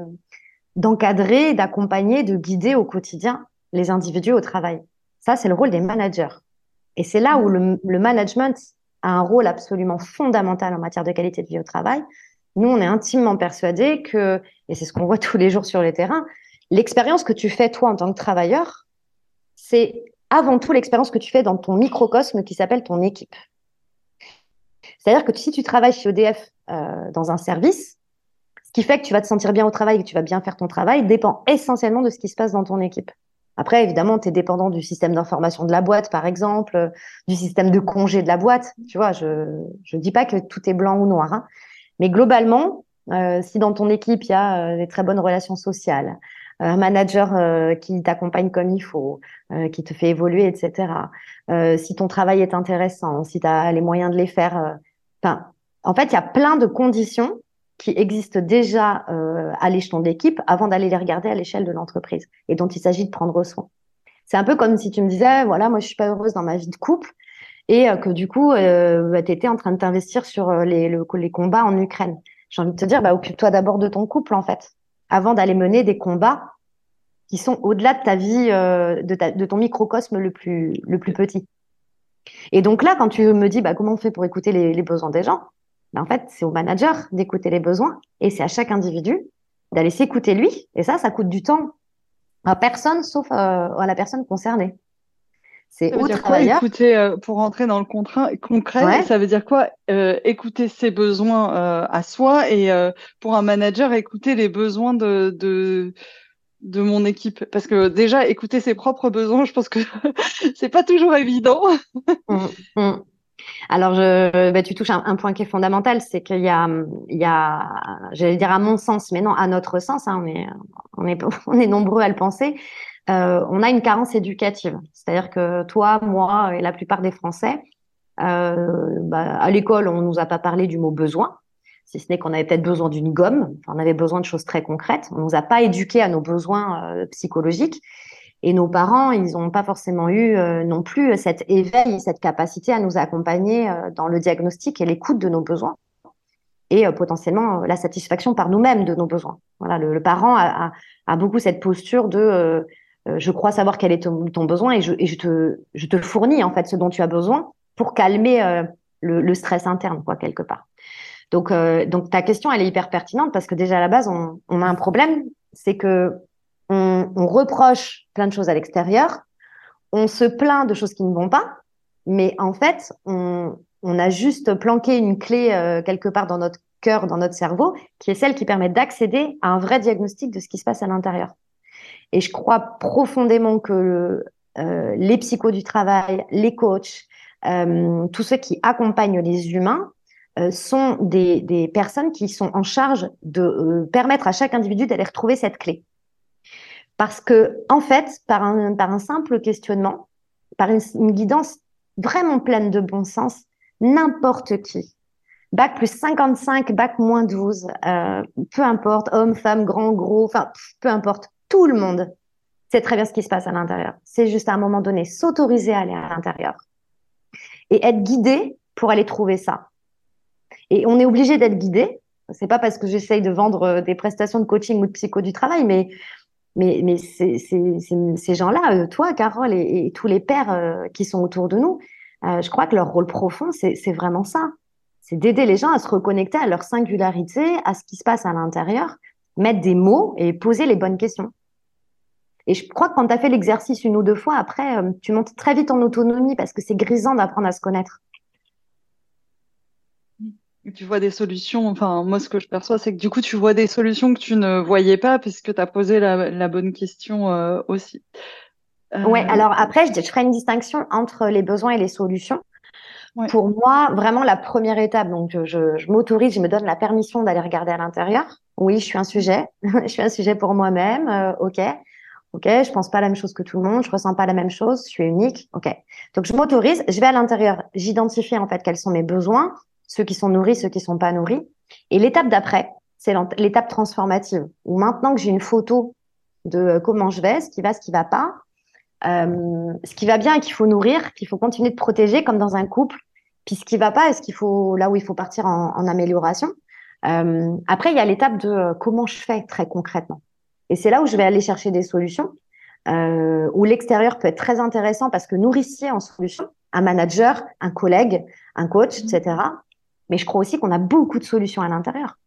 d'encadrer, d'accompagner, de guider au quotidien les individus au travail. Ça, c'est le rôle des managers. Et c'est là où le, management a un rôle absolument fondamental en matière de qualité de vie au travail. Nous, on est intimement persuadés que, et c'est ce qu'on voit tous les jours sur les terrains, l'expérience que tu fais toi en tant que travailleur, c'est avant tout l'expérience que tu fais dans ton microcosme qui s'appelle ton équipe. C'est-à-dire que si tu travailles chez EDF euh, dans un service, ce qui fait que tu vas te sentir bien au travail et que tu vas bien faire ton travail dépend essentiellement de ce qui se passe dans ton équipe. Après, évidemment, tu es dépendant du système d'information de la boîte, par exemple, euh, du système de congé de la boîte. Tu vois, je ne dis pas que tout est blanc ou noir. Hein. Mais globalement, euh, si dans ton équipe, il y a euh, des très bonnes relations sociales, un manager qui t'accompagne comme il faut, qui te fait évoluer, etc. Si ton travail est intéressant, si tu as les moyens de les faire. En fait, il y a plein de conditions qui existent déjà à l'échelon d'équipe avant d'aller les regarder à l'échelle de l'entreprise et dont il s'agit de prendre soin. C'est un peu comme si tu me disais, voilà, moi je suis pas heureuse dans ma vie de couple et que du coup, bah, tu étais en train de t'investir sur les, les combats en Ukraine. J'ai envie de te dire, bah, occupe-toi d'abord de ton couple en fait avant d'aller mener des combats qui sont au-delà de ta vie, euh, de, de, ton microcosme le plus, le plus petit. Et donc là, quand tu me dis bah, comment on fait pour écouter les, les besoins des gens, bah, en fait, c'est au manager d'écouter les besoins et c'est à chaque individu d'aller s'écouter lui. Et ça, ça coûte du temps à personne sauf euh, à la personne concernée. C'est au travailleur. Quoi, écouter, euh, pour rentrer dans le contrat concret, ça veut dire quoi euh, Écouter ses besoins à soi et pour un manager, écouter les besoins de, de, de mon équipe. Parce que déjà, écouter ses propres besoins, je pense que c'est pas toujours évident. Mmh, mmh. Alors, je, bah, tu touches un, point qui est fondamental, c'est qu'il y a, il y j'allais dire à mon sens, mais non, à notre sens, hein, on est nombreux à le penser, euh, on a une carence éducative. C'est-à-dire que toi, moi et la plupart des Français, euh, bah, à l'école, on nous a pas parlé du mot besoin, si ce n'est qu'on avait peut-être besoin d'une gomme. On avait besoin de choses très concrètes. On nous a pas éduqués à nos besoins euh, psychologiques. Et nos parents, ils n'ont pas forcément eu euh, non plus cet éveil, cette capacité à nous accompagner euh, dans le diagnostic et l'écoute de nos besoins et potentiellement la satisfaction par nous-mêmes de nos besoins. Voilà, le, le parent a, beaucoup cette posture de je crois savoir quel est ton, besoin et, je, te, je te fournis en fait ce dont tu as besoin pour calmer euh, le, stress interne, quoi, quelque part. Donc, euh, donc ta question, elle est hyper pertinente parce que déjà à la base, on, on a un problème, c'est que on, on, reproche plein de choses à l'extérieur, on se plaint de choses qui ne vont pas, mais en fait, on, on a juste planqué une clé euh, quelque part dans notre cœur, dans notre cerveau, qui est celle qui permet d'accéder à un vrai diagnostic de ce qui se passe à l'intérieur. Et je crois profondément que euh, les psychos du travail, les coachs, euh, tous ceux qui accompagnent les humains sont des, des, personnes qui sont en charge de euh, permettre à chaque individu d'aller retrouver cette clé. Parce que, en fait, par un, par un simple questionnement, par une, une guidance vraiment pleine de bon sens, n'importe qui, bac plus 55, bac moins 12, euh, peu importe, homme, femme, grand, gros, enfin, peu importe, tout le monde sait très bien ce qui se passe à l'intérieur. C'est juste à un moment donné s'autoriser à aller à l'intérieur et être guidé pour aller trouver ça. Et on est obligé d'être guidé. C'est pas parce que j'essaye de vendre euh, des prestations de coaching ou de psycho du travail, mais mais, mais ces gens-là, euh, toi, Carole, et, tous les pères qui sont autour de nous, je crois que leur rôle profond, c'est vraiment ça c'est d'aider les gens à se reconnecter à leur singularité, à ce qui se passe à l'intérieur, mettre des mots et poser les bonnes questions. Et je crois que quand tu as fait l'exercice une ou deux fois, après, euh, tu montes très vite en autonomie parce que c'est grisant d'apprendre à se connaître. Tu vois des solutions, enfin, moi, ce que je perçois, c'est que du coup, tu vois des solutions que tu ne voyais pas puisque tu as posé la, bonne question euh, aussi. Euh... Ouais, alors après, je, je ferai une distinction entre les besoins et les solutions. Pour moi, vraiment la première étape, donc je, je, m'autorise, je me donne la permission d'aller regarder à l'intérieur. Oui, je suis un sujet, je suis un sujet pour moi-même. Euh, ok, ok, je pense pas la même chose que tout le monde, je ressens pas la même chose, je suis unique. Ok, donc je m'autorise, je vais à l'intérieur, j'identifie en fait quels sont mes besoins, ceux qui sont nourris, ceux qui sont pas nourris. Et l'étape d'après, c'est l'étape transformative où maintenant que j'ai une photo de euh, comment je vais, ce qui va, ce qui va pas, euh, ce qui va bien et qu'il faut nourrir, qu'il faut continuer de protéger comme dans un couple. Puis ce qui va pas, est-ce qu'il faut là où il faut partir en, amélioration. Euh, après, il y a l'étape de comment je fais très concrètement. Et c'est là où je vais aller chercher des solutions. Où l'extérieur peut être très intéressant parce que nourricier en solution, un manager, un collègue, un coach, etc. Mais je crois aussi qu'on a beaucoup de solutions à l'intérieur.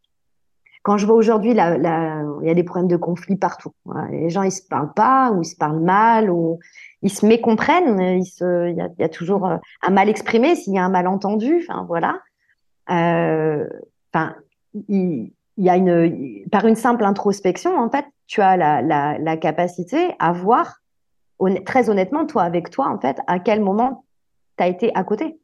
Quand je vois aujourd'hui, il y a des problèmes de conflit partout. Les gens, ils se parlent pas, ou ils se parlent mal, ou ils se mécomprennent. Il, y, a, toujours euh, un mal exprimé s'il y a un malentendu. Enfin, voilà. Euh, enfin, il, y a une, par une simple introspection, en fait, tu as la capacité à voir, très honnêtement, toi, avec toi, en fait, à quel moment tu as été à côté.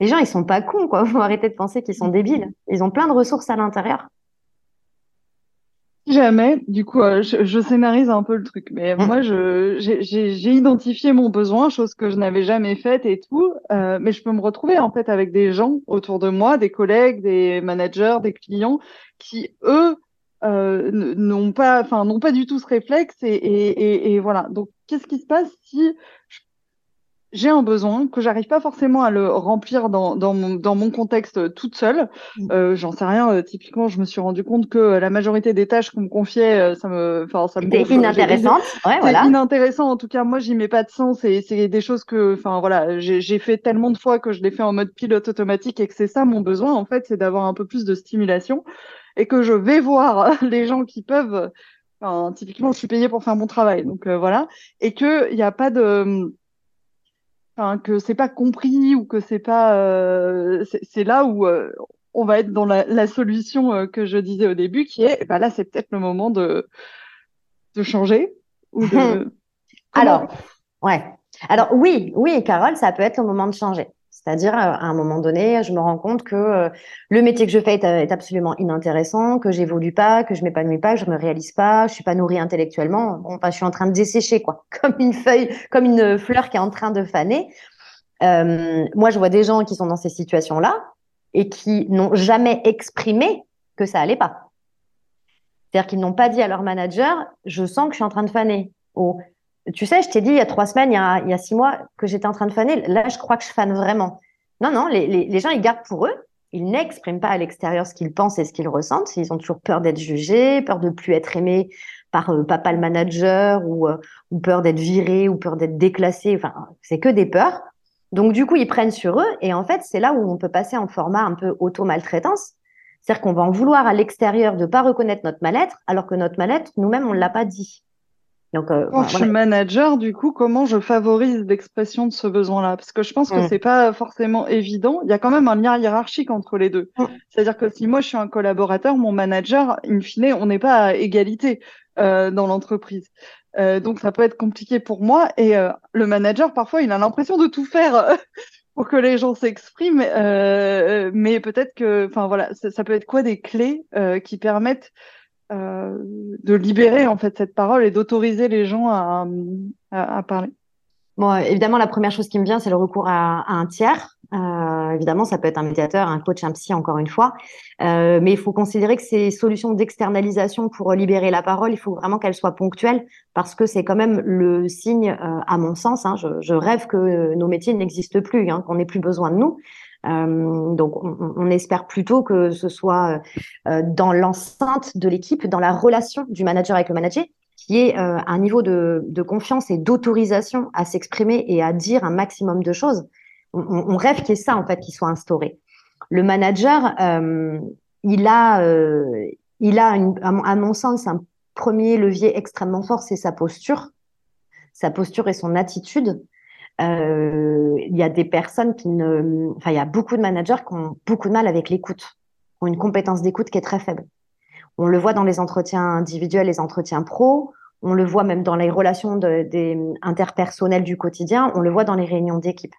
Les gens, ils sont pas cons, quoi. Faut arrêter de penser qu'ils sont débiles. Ils ont plein de ressources à l'intérieur. Jamais, du coup, euh, je, scénarise un peu le truc, mais mm. moi, j'ai identifié mon besoin, chose que je n'avais jamais faite et tout, euh, mais je peux me retrouver en fait avec des gens autour de moi, des collègues, des managers, des clients, qui eux euh, n'ont pas, enfin, n'ont pas du tout ce réflexe et, et, et, et voilà. Donc, qu'est-ce qui se passe si je j'ai un besoin que j'arrive pas forcément à le remplir dans, dans, mon, dans mon contexte toute seule. Mm. Euh, J'en sais rien. Euh, typiquement, je me suis rendu compte que la majorité des tâches qu'on me confiait, euh, ça me, enfin, ça me. C'était inintéressant. Ouais, voilà. inintéressant. En tout cas, moi, j'y mets pas de sens. Et c'est des choses que, enfin, voilà, j'ai fait tellement de fois que je l'ai fait en mode pilote automatique et que c'est ça mon besoin. En fait, c'est d'avoir un peu plus de stimulation et que je vais voir les gens qui peuvent. Enfin, typiquement, je suis payée pour faire mon travail, donc euh, voilà, et que il n'y a pas de enfin, que c'est pas compris ou que c'est pas euh, c'est là où euh, on va être dans la, la solution euh, que je disais au début qui est bah là c'est peut-être le moment de de changer ou de alors ouais. Alors oui oui Carole ça peut être le moment de changer c'est-à-dire, à un moment donné, je me rends compte que euh, le métier que je fais est, absolument inintéressant, que j'évolue pas, que je m'épanouis pas, que je me réalise pas, je suis pas nourrie intellectuellement. Enfin, je suis en train de dessécher, quoi, comme une feuille, comme une fleur qui est en train de faner. Euh, moi, je vois des gens qui sont dans ces situations-là et qui n'ont jamais exprimé que ça allait pas. C'est-à-dire qu'ils n'ont pas dit à leur manager, je sens que je suis en train de faner. Ou tu sais, je t'ai dit il y a trois semaines, il y a, six mois que j'étais en train de faner. Là, je crois que je fane vraiment. Non, non, les, gens, ils gardent pour eux. Ils n'expriment pas à l'extérieur ce qu'ils pensent et ce qu'ils ressentent. Ils ont toujours peur d'être jugés, peur de plus être aimés par euh, papa le manager ou, euh, ou peur d'être viré ou peur d'être déclassé. Enfin, c'est que des peurs. Donc, du coup, ils prennent sur eux. Et en fait, c'est là où on peut passer en format un peu auto-maltraitance. C'est-à-dire qu'on va en vouloir à l'extérieur de ne pas reconnaître notre mal-être, alors que notre mal-être, nous-mêmes, on ne l'a pas dit. Donc, euh, Quand je suis manager, du coup, comment je favorise l'expression de ce besoin-là? Parce que je pense que mm. c'est pas forcément évident. Il y a quand même un lien hiérarchique entre les deux. Mm. C'est-à-dire que si moi je suis un collaborateur, mon manager, in fine, on n'est pas à égalité euh, dans l'entreprise. Euh, donc ça peut être compliqué pour moi. Et le manager, parfois, il a l'impression de tout faire pour que les gens s'expriment. mais peut-être que, enfin voilà, ça, ça, peut être quoi des clés qui permettent de libérer en fait cette parole et d'autoriser les gens à, parler. Bon, évidemment, la première chose qui me vient, c'est le recours à, un tiers. Euh, évidemment, ça peut être un médiateur, un coach, un psy, encore une fois. Euh, mais il faut considérer que ces solutions d'externalisation pour libérer la parole, il faut vraiment qu'elles soient ponctuelles parce que c'est quand même le signe, euh, à mon sens, hein, je, je, rêve que nos métiers n'existent plus, hein, qu'on n'ait plus besoin de nous. Euh, donc, on, espère plutôt que ce soit euh, dans l'enceinte de l'équipe, dans la relation du manager avec le manager, qui est euh, un niveau de, confiance et d'autorisation à s'exprimer et à dire un maximum de choses. On, rêve qu'il y ait ça, en fait, qui soit instauré. Le manager, euh, il a, euh, il a à, mon sens, un premier levier extrêmement fort, c'est sa posture. Sa posture et son attitude. Euh, il y a des personnes qui ne, enfin, il y a beaucoup de managers qui ont beaucoup de mal avec l'écoute, ont une compétence d'écoute qui est très faible. On le voit dans les entretiens individuels, les entretiens pro. On le voit même dans les relations de, des interpersonnelles du quotidien. On le voit dans les réunions d'équipe.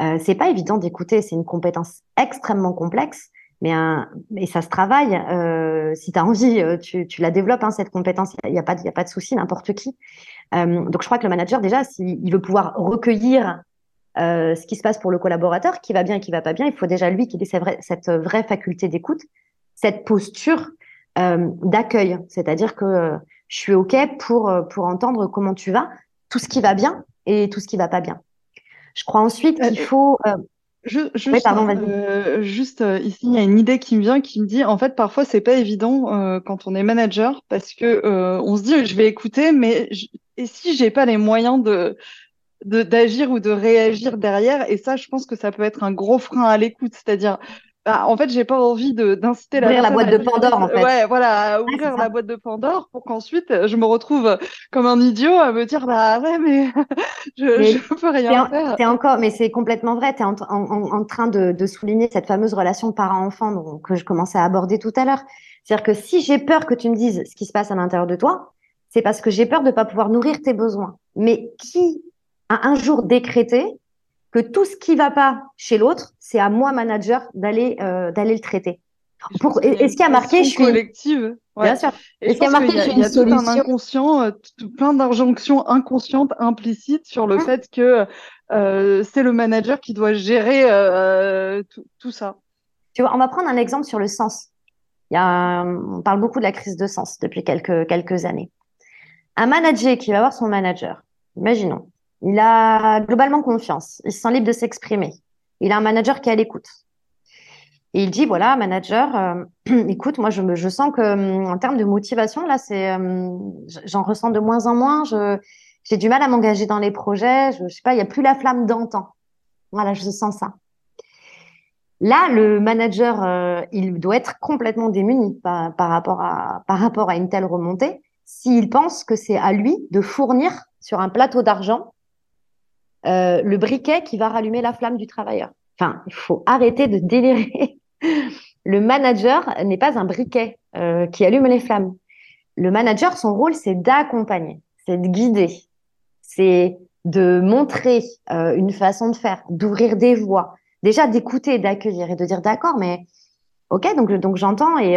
Euh, c'est pas évident d'écouter. C'est une compétence extrêmement complexe, mais un, et ça se travaille. Euh, si tu as envie, euh, tu, tu, la développes hein, cette compétence. Il n'y a, pas, y a pas de souci, n'importe qui. Euh, donc je crois que le manager déjà, s'il veut pouvoir recueillir euh, ce qui se passe pour le collaborateur, qui va bien et qui va pas bien, il faut déjà lui qu'il ait cette vraie faculté d'écoute, cette posture euh, d'accueil, c'est-à-dire que euh, je suis OK pour, pour entendre comment tu vas, tout ce qui va bien et tout ce qui va pas bien. Je crois ensuite qu'il faut... Je, juste, pardon, euh, juste ici, il y a une idée qui me vient qui me dit en fait parfois c'est pas évident euh, quand on est manager parce que euh, on se dit je vais écouter mais et si j'ai pas les moyens de d'agir ou de réagir derrière et ça je pense que ça peut être un gros frein à l'écoute. C'est-à-dire bah, en fait, j'ai pas envie d'inciter la. Ouvrir la boîte de Pandore, en fait. Ouais, voilà, ouvrir la boîte de Pandore pour qu'ensuite euh, je me retrouve comme un idiot à me dire bah ouais, mais je, je peux rien faire. Es encore, mais c'est complètement vrai. Tu es en, en, en, train de, de, souligner cette fameuse relation parent-enfant que je commençais à aborder tout à l'heure. C'est-à-dire que si j'ai peur que tu me dises ce qui se passe à l'intérieur de toi, c'est parce que j'ai peur de pas pouvoir nourrir tes besoins. Mais qui a un jour décrété que tout ce qui va pas chez l'autre, c'est à moi, manager, d'aller euh, d'aller le traiter. Pour... Est-ce qu'il y a marqué je suis collective Bien sûr. Est-ce qu'il y a marqué je suis une solution tout un inconscient, euh, plein d'injonctions inconscientes implicites sur le hein fait que euh, c'est le manager qui doit gérer euh, tout, ça. Tu vois, on va prendre un exemple sur le sens. Il y a on parle beaucoup de la crise de sens depuis quelques quelques années. Un manager qui va voir son manager, imaginons, il a globalement confiance. Il se sent libre de s'exprimer. Il a un manager qui est à l'écoute. Et il dit voilà, manager, euh, écoute, moi je, je sens que hum, en termes de motivation là, c'est hum, j'en ressens de moins en moins. J'ai du mal à m'engager dans les projets. Je, je sais pas, il y a plus la flamme d'antan. Voilà, je sens ça. Là, le manager, euh, il doit être complètement démuni par, par, rapport à par rapport à une telle remontée. S'il pense que c'est à lui de fournir sur un plateau d'argent euh, le briquet qui va rallumer la flamme du travailleur. Enfin, il faut arrêter de délirer. le manager n'est pas un briquet euh, qui allume les flammes. Le manager, son rôle, c'est d'accompagner, c'est de guider, c'est de montrer euh, une façon de faire, d'ouvrir des voies, déjà d'écouter, d'accueillir et de dire d'accord, mais ok, donc donc j'entends et,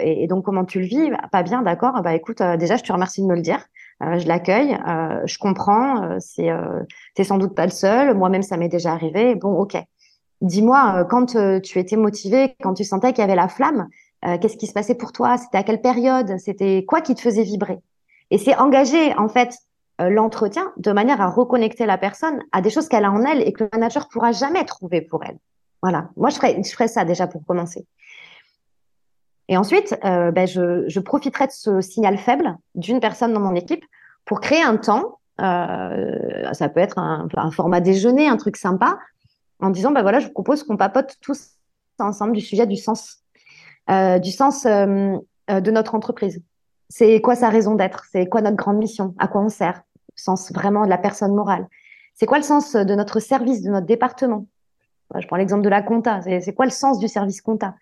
et, donc comment tu le vis? Pas bien, d'accord. Bah écoute, déjà je te remercie de me le dire. Euh, je l'accueille, euh, je comprends, euh, c'est t'es sans doute pas le seul, moi-même ça m'est déjà arrivé. Bon, ok. Dis-moi, quand tu étais motivé, quand tu sentais qu'il y avait la flamme, qu'est-ce qui se passait pour toi? C'était à quelle période? C'était quoi qui te faisait vibrer? Et c'est engager en fait l'entretien de manière à reconnecter la personne à des choses qu'elle a en elle et que le manager pourra jamais trouver pour elle. Voilà. Moi, je ferais, je ferais ça déjà pour commencer. Et ensuite, euh, ben, je, profiterai de ce signal faible d'une personne dans mon équipe pour créer un temps ça peut être un, format déjeuner, un truc sympa, en disant, bah voilà, je vous propose qu'on papote tous ensemble du sujet du sens, du sens de notre entreprise. C'est quoi sa raison d'être? C'est quoi notre grande mission? À quoi on sert? Sens vraiment de la personne morale. C'est quoi le sens de notre service, de notre département? Je prends l'exemple de la compta. C'est quoi le sens du service compta?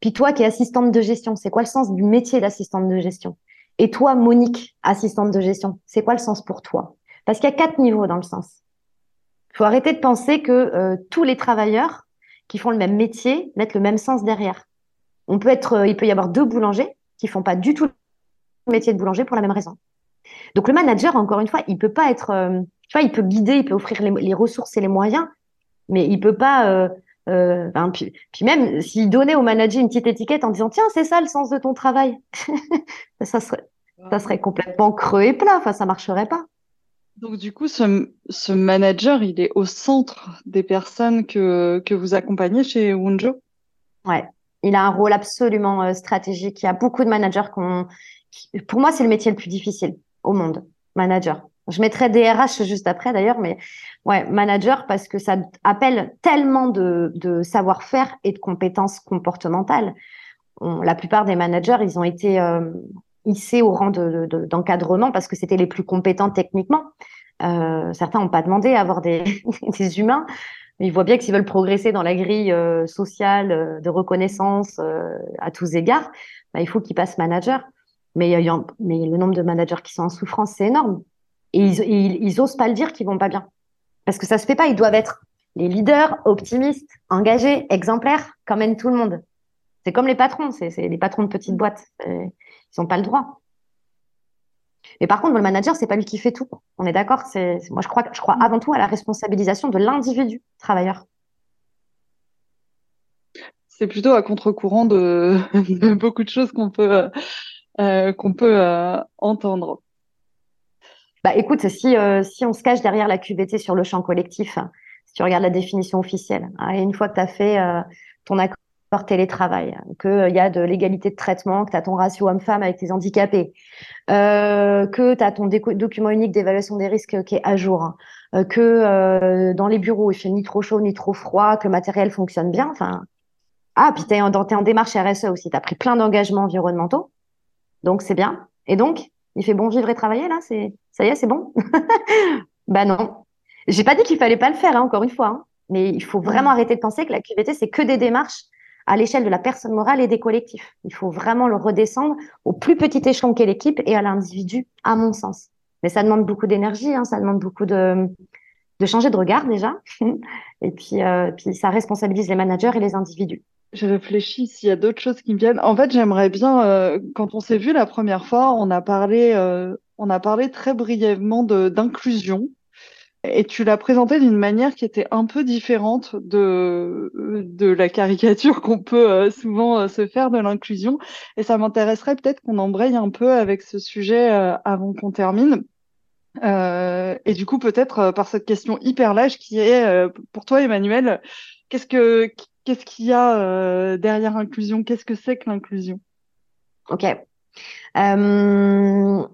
Puis toi qui es assistante de gestion, c'est quoi le sens du métier d'assistante de gestion? Et toi, Monique, assistante de gestion, c'est quoi le sens pour toi? Parce qu'il y a quatre niveaux dans le sens. Il faut arrêter de penser que euh, tous les travailleurs qui font le même métier mettent le même sens derrière. On peut être, euh, il peut y avoir deux boulangers qui font pas du tout métier de boulanger pour la même raison. Donc le manager, encore une fois, il peut pas être, euh, il peut guider, il peut offrir les, ressources et les moyens, mais il peut pas. Euh, euh, puis, même s'il donnait au manager une petite étiquette en disant tiens c'est ça le sens de ton travail, ça serait ça serait complètement creux et plat. Enfin ça marcherait pas. Donc du coup ce, ce manager il est au centre des personnes que que vous accompagnez chez Wunjo? Ouais, il a un rôle absolument stratégique. Il y a beaucoup de managers qui ont pour moi, c'est le métier le plus difficile au monde, manager. Je mettrai DRH juste après d'ailleurs, mais ouais, manager parce que ça appelle tellement de, savoir-faire et de compétences comportementales. la plupart des managers, ils ont été euh, hissés au rang d'encadrement parce que c'était les plus compétents techniquement. Euh, certains n'ont pas demandé à avoir des, humains, mais ils voient bien que s'ils veulent progresser dans la grille euh, sociale de reconnaissance à tous égards, bah, il faut qu'ils passent manager. Mais, mais le nombre de managers qui sont en souffrance, c'est énorme. Et ils, ils, osent pas le dire qu'ils vont pas bien. Parce que ça se fait pas. Ils doivent être les leaders, optimistes, engagés, exemplaires, comme même tout le monde. C'est comme les patrons. C'est les patrons de petites boîtes. Ils n'ont pas le droit. Mais par contre, le manager, c'est pas lui qui fait tout. On est d'accord. Moi, je crois, je crois avant tout à la responsabilisation de l'individu travailleur. C'est plutôt à contre-courant de, de, beaucoup de choses qu'on peut euh, qu'on peut euh, entendre bah, écoute, si, euh, si on se cache derrière la QVT sur le champ collectif, si tu regardes la définition officielle, hein, et une fois que tu as fait ton accord télétravail, qu'il y a de l'égalité de traitement, que tu as ton ratio homme-femme avec tes handicapés, que tu as ton document unique d'évaluation des risques qui est à jour, que dans les bureaux, il fait ni trop chaud ni trop froid, que le matériel fonctionne bien. Enfin, ah, puis tu es, en démarche RSE aussi, tu as pris plein d'engagements environnementaux. Donc, c'est bien. Et donc, il fait bon vivre et travailler, là c'est Ça y est, c'est bon? Bah non. J'ai pas dit qu'il fallait pas le faire, hein, encore une fois. Hein. Mais il faut vraiment arrêter de penser que la QVT, c'est que des démarches à l'échelle de la personne morale et des collectifs. Il faut vraiment le redescendre au plus petit échelon qu'est l'équipe et à l'individu, à mon sens. Mais ça demande beaucoup d'énergie, hein, ça demande beaucoup de, de changer de regard déjà. et puis, euh, puis ça responsabilise les managers et les individus. Je réfléchis s'il y a d'autres choses qui me viennent. En fait, j'aimerais bien, euh, quand on s'est vu la première fois, on a parlé, euh, on a parlé très brièvement d'inclusion. Et tu l'as présenté d'une manière qui était un peu différente de, de la caricature qu'on peut euh, souvent se faire de l'inclusion. Et ça m'intéresserait peut-être qu'on embraye un peu avec ce sujet avant qu'on termine. et du coup, peut-être par cette question hyper large qui est, pour toi, Emmanuel, qu'est-ce que Qu'est-ce qu'il y a euh, derrière inclusion? Qu'est-ce que c'est que l'inclusion? Ok. Euh,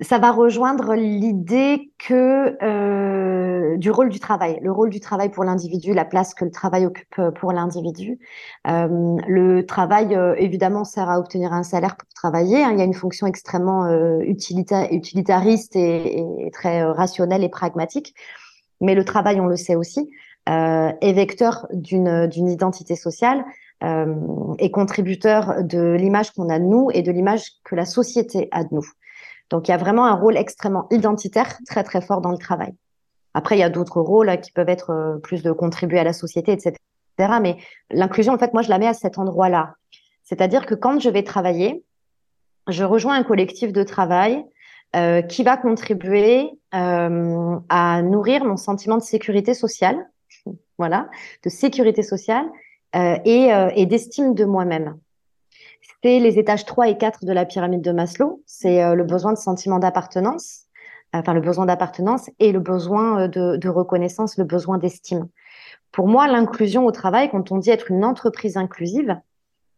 ça va rejoindre l'idée que euh, du rôle du travail, le rôle du travail pour l'individu, la place que le travail occupe pour l'individu. le travail, évidemment, sert à obtenir un salaire pour travailler. Hein. Il y a une fonction extrêmement utilitariste et, très rationnelle et pragmatique. Mais le travail, on le sait aussi, est vecteur d'une identité sociale euh, et contributeur de l'image qu'on a de nous et de l'image que la société a de nous. Donc il y a vraiment un rôle extrêmement identitaire très très fort dans le travail. Après il y a d'autres rôles qui peuvent être euh, plus de contribuer à la société, etc. Mais l'inclusion, en fait, moi je la mets à cet endroit-là. C'est-à-dire que quand je vais travailler, je rejoins un collectif de travail euh, qui va contribuer euh, à nourrir mon sentiment de sécurité sociale voilà, de sécurité sociale euh, euh, et, d'estime de moi-même. C'est les étages 3 et 4 de la pyramide de Maslow. C'est euh, le besoin de sentiment d'appartenance, enfin le besoin d'appartenance et le besoin de, reconnaissance, le besoin d'estime. Pour moi, l'inclusion au travail, quand on dit être une entreprise inclusive,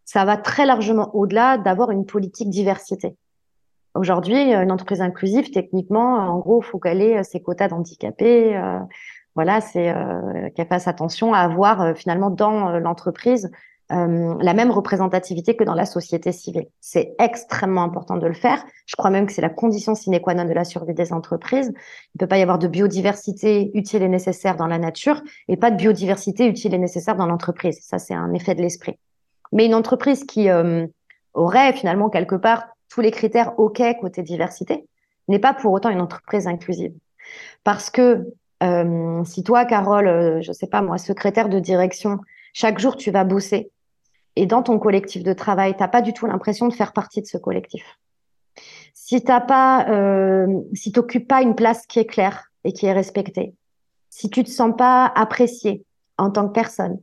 ça va très largement au-delà d'avoir une politique diversité. Aujourd'hui, une entreprise inclusive, techniquement, en gros, il faut qu'elle ait ses quotas d'handicapés. Voilà, c'est qu'elle fasse attention à avoir finalement dans l'entreprise euh, la même représentativité que dans la société civile. C'est extrêmement important de le faire. Je crois même que c'est la condition sine qua non de la survie des entreprises. Il ne peut pas y avoir de biodiversité utile et nécessaire dans la nature et pas de biodiversité utile et nécessaire dans l'entreprise. Ça, c'est un effet de l'esprit. Mais une entreprise qui euh, aurait finalement quelque part tous les critères OK côté diversité n'est pas pour autant une entreprise inclusive. Parce que euh, si toi, Carole, je sais pas moi, secrétaire de direction, chaque jour tu vas bosser et dans ton collectif de travail, t'as pas du tout l'impression de faire partie de ce collectif. Si t'as pas, euh, si pas une place qui est claire et qui est respectée, si tu te sens pas apprécié en tant que personne,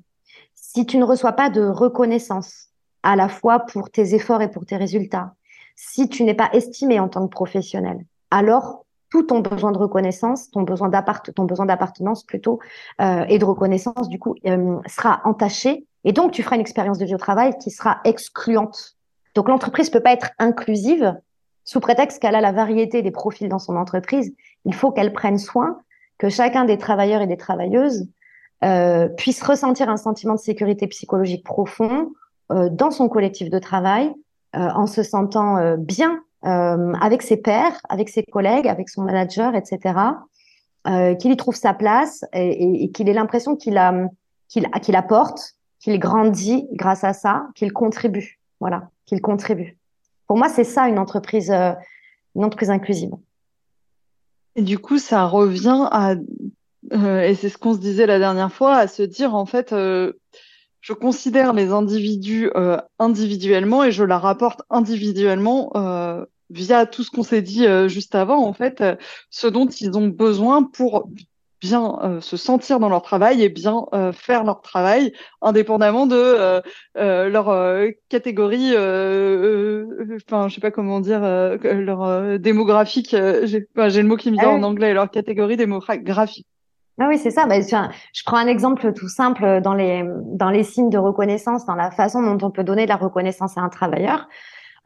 si tu ne reçois pas de reconnaissance à la fois pour tes efforts et pour tes résultats, si tu n'es pas estimé en tant que professionnel, alors tout ton besoin de reconnaissance, ton besoin d'appartenance plutôt, euh, et de reconnaissance, du coup, euh, sera entaché et donc, tu feras une expérience de vie au travail qui sera excluante. Donc, l'entreprise peut pas être inclusive sous prétexte qu'elle a la variété des profils dans son entreprise. Il faut qu'elle prenne soin que chacun des travailleurs et des travailleuses euh, puisse ressentir un sentiment de sécurité psychologique profond euh, dans son collectif de travail, euh, en se sentant euh, bien euh, avec ses pairs, avec ses collègues, avec son manager, etc. qu'il y trouve sa place et, qu'il ait l'impression qu'il a qu'il apporte qu'il grandit grâce à ça, qu'il contribue. Voilà, qu'il contribue. Pour moi, c'est ça une entreprise, euh, une entreprise inclusive. Et du coup, ça revient à, euh, et c'est ce qu'on se disait la dernière fois, à se dire en fait, euh, je considère les individus individuellement et je la rapporte individuellement via tout ce qu'on s'est dit juste avant, en fait, ce dont ils ont besoin pour bien euh, se sentir dans leur travail et bien euh, faire leur travail, indépendamment de euh, leur catégorie, enfin je sais pas comment dire, leur démographique. J'ai le mot qui me vient ah en anglais, leur catégorie démographique. Ah oui, c'est ça. Bah, je prends un exemple tout simple dans les dans les signes de reconnaissance, dans la façon dont on peut donner de la reconnaissance à un travailleur.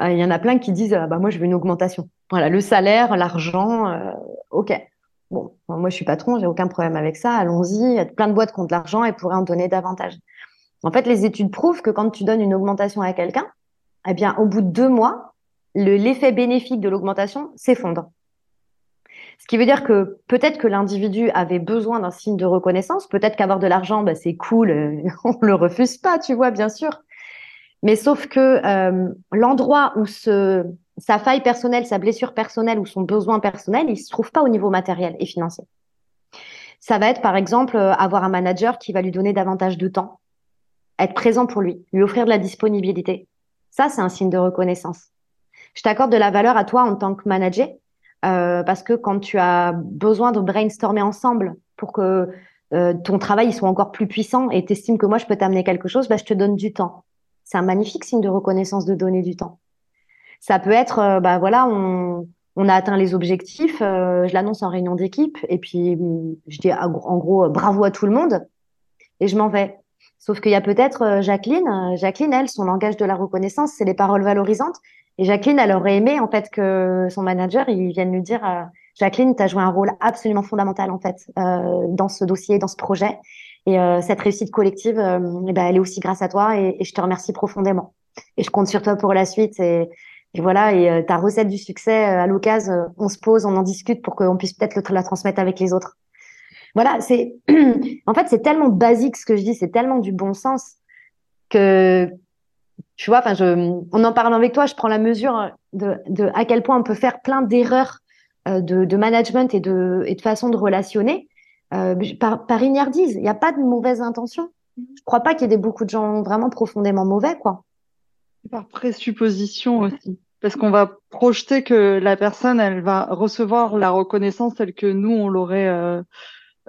Il y en a plein qui disent bah moi je veux une augmentation. Voilà, le salaire, l'argent, ok. Bon, moi, je suis patron, j'ai aucun problème avec ça. Allons-y. Il y a plein de boîtes qui ont de l'argent et pourraient en donner davantage. En fait, les études prouvent que quand tu donnes une augmentation à quelqu'un, eh bien, au bout de deux mois, l'effet bénéfique de l'augmentation s'effondre. Ce qui veut dire que peut-être que l'individu avait besoin d'un signe de reconnaissance, peut-être qu'avoir de l'argent, bah, c'est cool, euh, on le refuse pas, tu vois, bien sûr. Mais sauf que euh, l'endroit où sa faille personnelle, sa blessure personnelle ou son besoin personnel, il se trouve pas au niveau matériel et financier. Ça va être par exemple euh, avoir un manager qui va lui donner davantage de temps, être présent pour lui, lui offrir de la disponibilité. Ça, c'est un signe de reconnaissance. Je t'accorde de la valeur à toi en tant que manager euh, parce que quand tu as besoin de brainstormer ensemble pour que ton travail soit encore plus puissant et t'estimes que moi je peux t'amener quelque chose, bah, je te donne du temps. C'est un magnifique signe de reconnaissance de donner du temps. Ça peut être, euh, bah voilà, on, a atteint les objectifs, euh, je l'annonce en réunion d'équipe, et puis mm, je dis en gros bravo à tout le monde, et je m'en vais. Sauf qu'il y a peut-être euh, Jacqueline. Jacqueline, elle, son langage de la reconnaissance, c'est les paroles valorisantes. Et Jacqueline, elle aurait aimé en fait que son manager, vienne lui dire, Jacqueline, tu as joué un rôle absolument fondamental en fait dans ce dossier, dans ce projet. Et cette réussite collective, eh ben, elle est aussi grâce à toi, et, et, je te remercie profondément. Et je compte sur toi pour la suite. Et, et voilà, et euh, ta recette du succès, euh, à l'occasion, euh, on se pose, on en discute pour qu'on puisse peut-être la transmettre avec les autres. Voilà, c'est en fait c'est tellement basique ce que je dis, c'est tellement du bon sens que tu vois, enfin je, en en parlant avec toi, je prends la mesure de, de à quel point on peut faire plein d'erreurs de, de, management et de, et de façon de relationner euh, par, par ignardise. Il n'y a pas de mauvaise intention. Je crois pas qu'il y ait des, beaucoup de gens vraiment profondément mauvais, quoi. Par présupposition aussi parce qu'on va projeter que la personne, elle va recevoir la reconnaissance telle que nous, on l'aurait euh,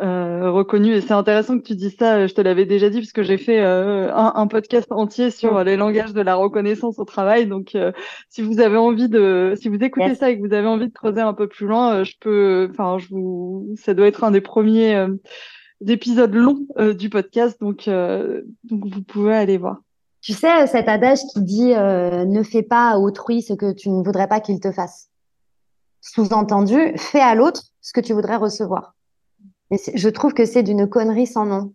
euh, reconnue. Et c'est intéressant que tu dises ça, je te l'avais déjà dit, parce que j'ai fait euh, un, un, podcast entier sur les langages de la reconnaissance au travail. Donc, euh, si vous avez envie de, si vous écoutez ça et que vous avez envie de creuser un peu plus loin, euh, je peux, enfin, je vous, ça doit être un des premiers épisodes longs du podcast. Donc, donc, vous pouvez aller voir. Tu sais, cet adage qui dit euh, ne fais pas à autrui ce que tu ne voudrais pas qu'il te fasse. Sous-entendu, fais à l'autre ce que tu voudrais recevoir. Je trouve que c'est d'une connerie sans nom.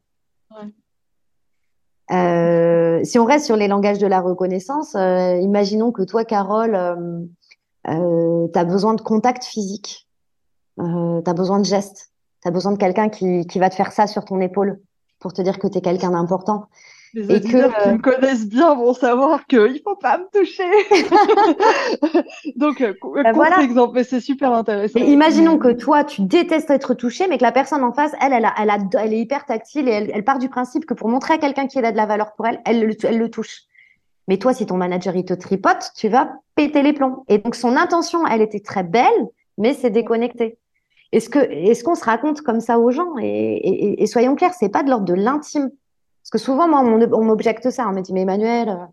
Euh, si on reste sur les langages de la reconnaissance, euh, imaginons que toi, Carole, euh, tu as besoin de contact physique, tu as besoin de gestes, tu as besoin de quelqu'un qui, qui va te faire ça sur ton épaule pour te dire que tu es quelqu'un d'important. Les et auditeurs que, qui me connaissent bien vont savoir qu'il ne faut pas me toucher. Donc, euh, ben voilà. c'est super intéressant. imaginons que toi, tu détestes être touché, mais que la personne en face, elle, elle, a, elle, a, elle est hyper tactile et elle, elle, part du principe que pour montrer à quelqu'un qu'il a de la valeur pour elle, elle, elle le touche. Mais toi, si ton manager, il te tripote, tu vas péter les plombs. Et donc, son intention, elle était très belle, mais c'est déconnecté. Est-ce que est-ce qu'on se raconte comme ça aux gens? Et, et, et soyons clairs, c'est pas de l'ordre de l'intime parce que souvent, moi, on, m'objecte ça. On me dit, mais Emmanuel, euh,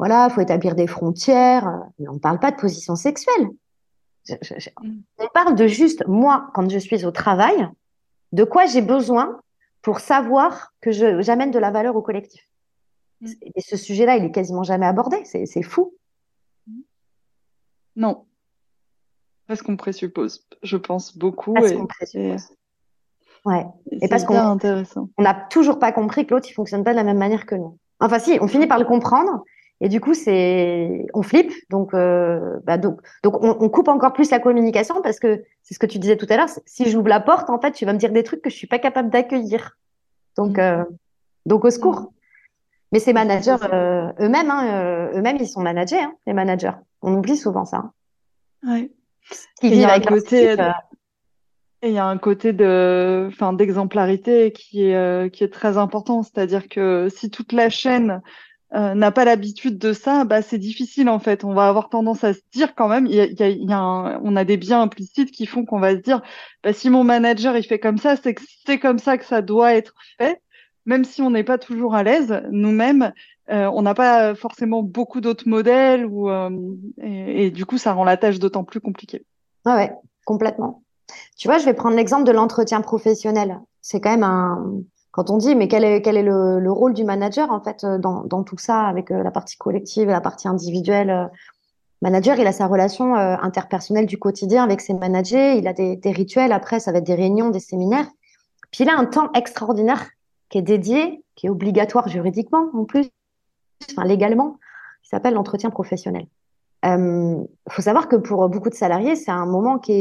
voilà, il faut établir des frontières. Euh, mais on ne parle pas de position sexuelle. Mm. On parle de juste, moi, quand je suis au travail, de quoi j'ai besoin pour savoir que j'amène de la valeur au collectif. Mm. Et ce sujet-là, il est quasiment jamais abordé. C'est fou. Non. Parce qu'on présuppose, je pense beaucoup. Parce qu'on présuppose. Ouais. Et parce qu'on on n'a toujours pas compris que l'autre il fonctionne pas de la même manière que nous. Enfin si, on finit par le comprendre et du coup c'est on flippe donc euh, bah, donc donc on, on, coupe encore plus la communication parce que c'est ce que tu disais tout à l'heure. Si j'ouvre la porte en fait, tu vas me dire des trucs que je suis pas capable d'accueillir. Donc mm. euh, donc au secours. Mais ces managers euh, eux-mêmes, hein, euh, eux-mêmes ils sont managés, hein, les managers. On oublie souvent ça. Hein. Ouais. Qui vivent avec côté et il y a un côté de, d'exemplarité qui est, euh, qui est très important. C'est-à-dire que si toute la chaîne euh, n'a pas l'habitude de ça, bah, c'est difficile en fait. On va avoir tendance à se dire quand même, il y a, y a on a des biens implicites qui font qu'on va se dire, bah, si mon manager il fait comme ça, c'est que c'est comme ça que ça doit être fait. Même si on n'est pas toujours à l'aise, nous-mêmes, euh, on n'a pas forcément beaucoup d'autres modèles ou, et, et, du coup, ça rend la tâche d'autant plus compliquée. Ah ouais, complètement. Tu vois, je vais prendre l'exemple de l'entretien professionnel. C'est quand même un. Quand on dit, mais quel est, quel est le, rôle du manager, en fait, euh, dans, dans tout ça, avec euh, la partie collective et la partie individuelle euh, Manager, il a sa relation interpersonnelle du quotidien avec ses managers, il a des, des, rituels, après, ça va être des réunions, des séminaires. Puis il a un temps extraordinaire qui est dédié, qui est obligatoire juridiquement, en plus, enfin, légalement, qui s'appelle l'entretien professionnel. Il euh, faut savoir que pour beaucoup de salariés, c'est un moment qui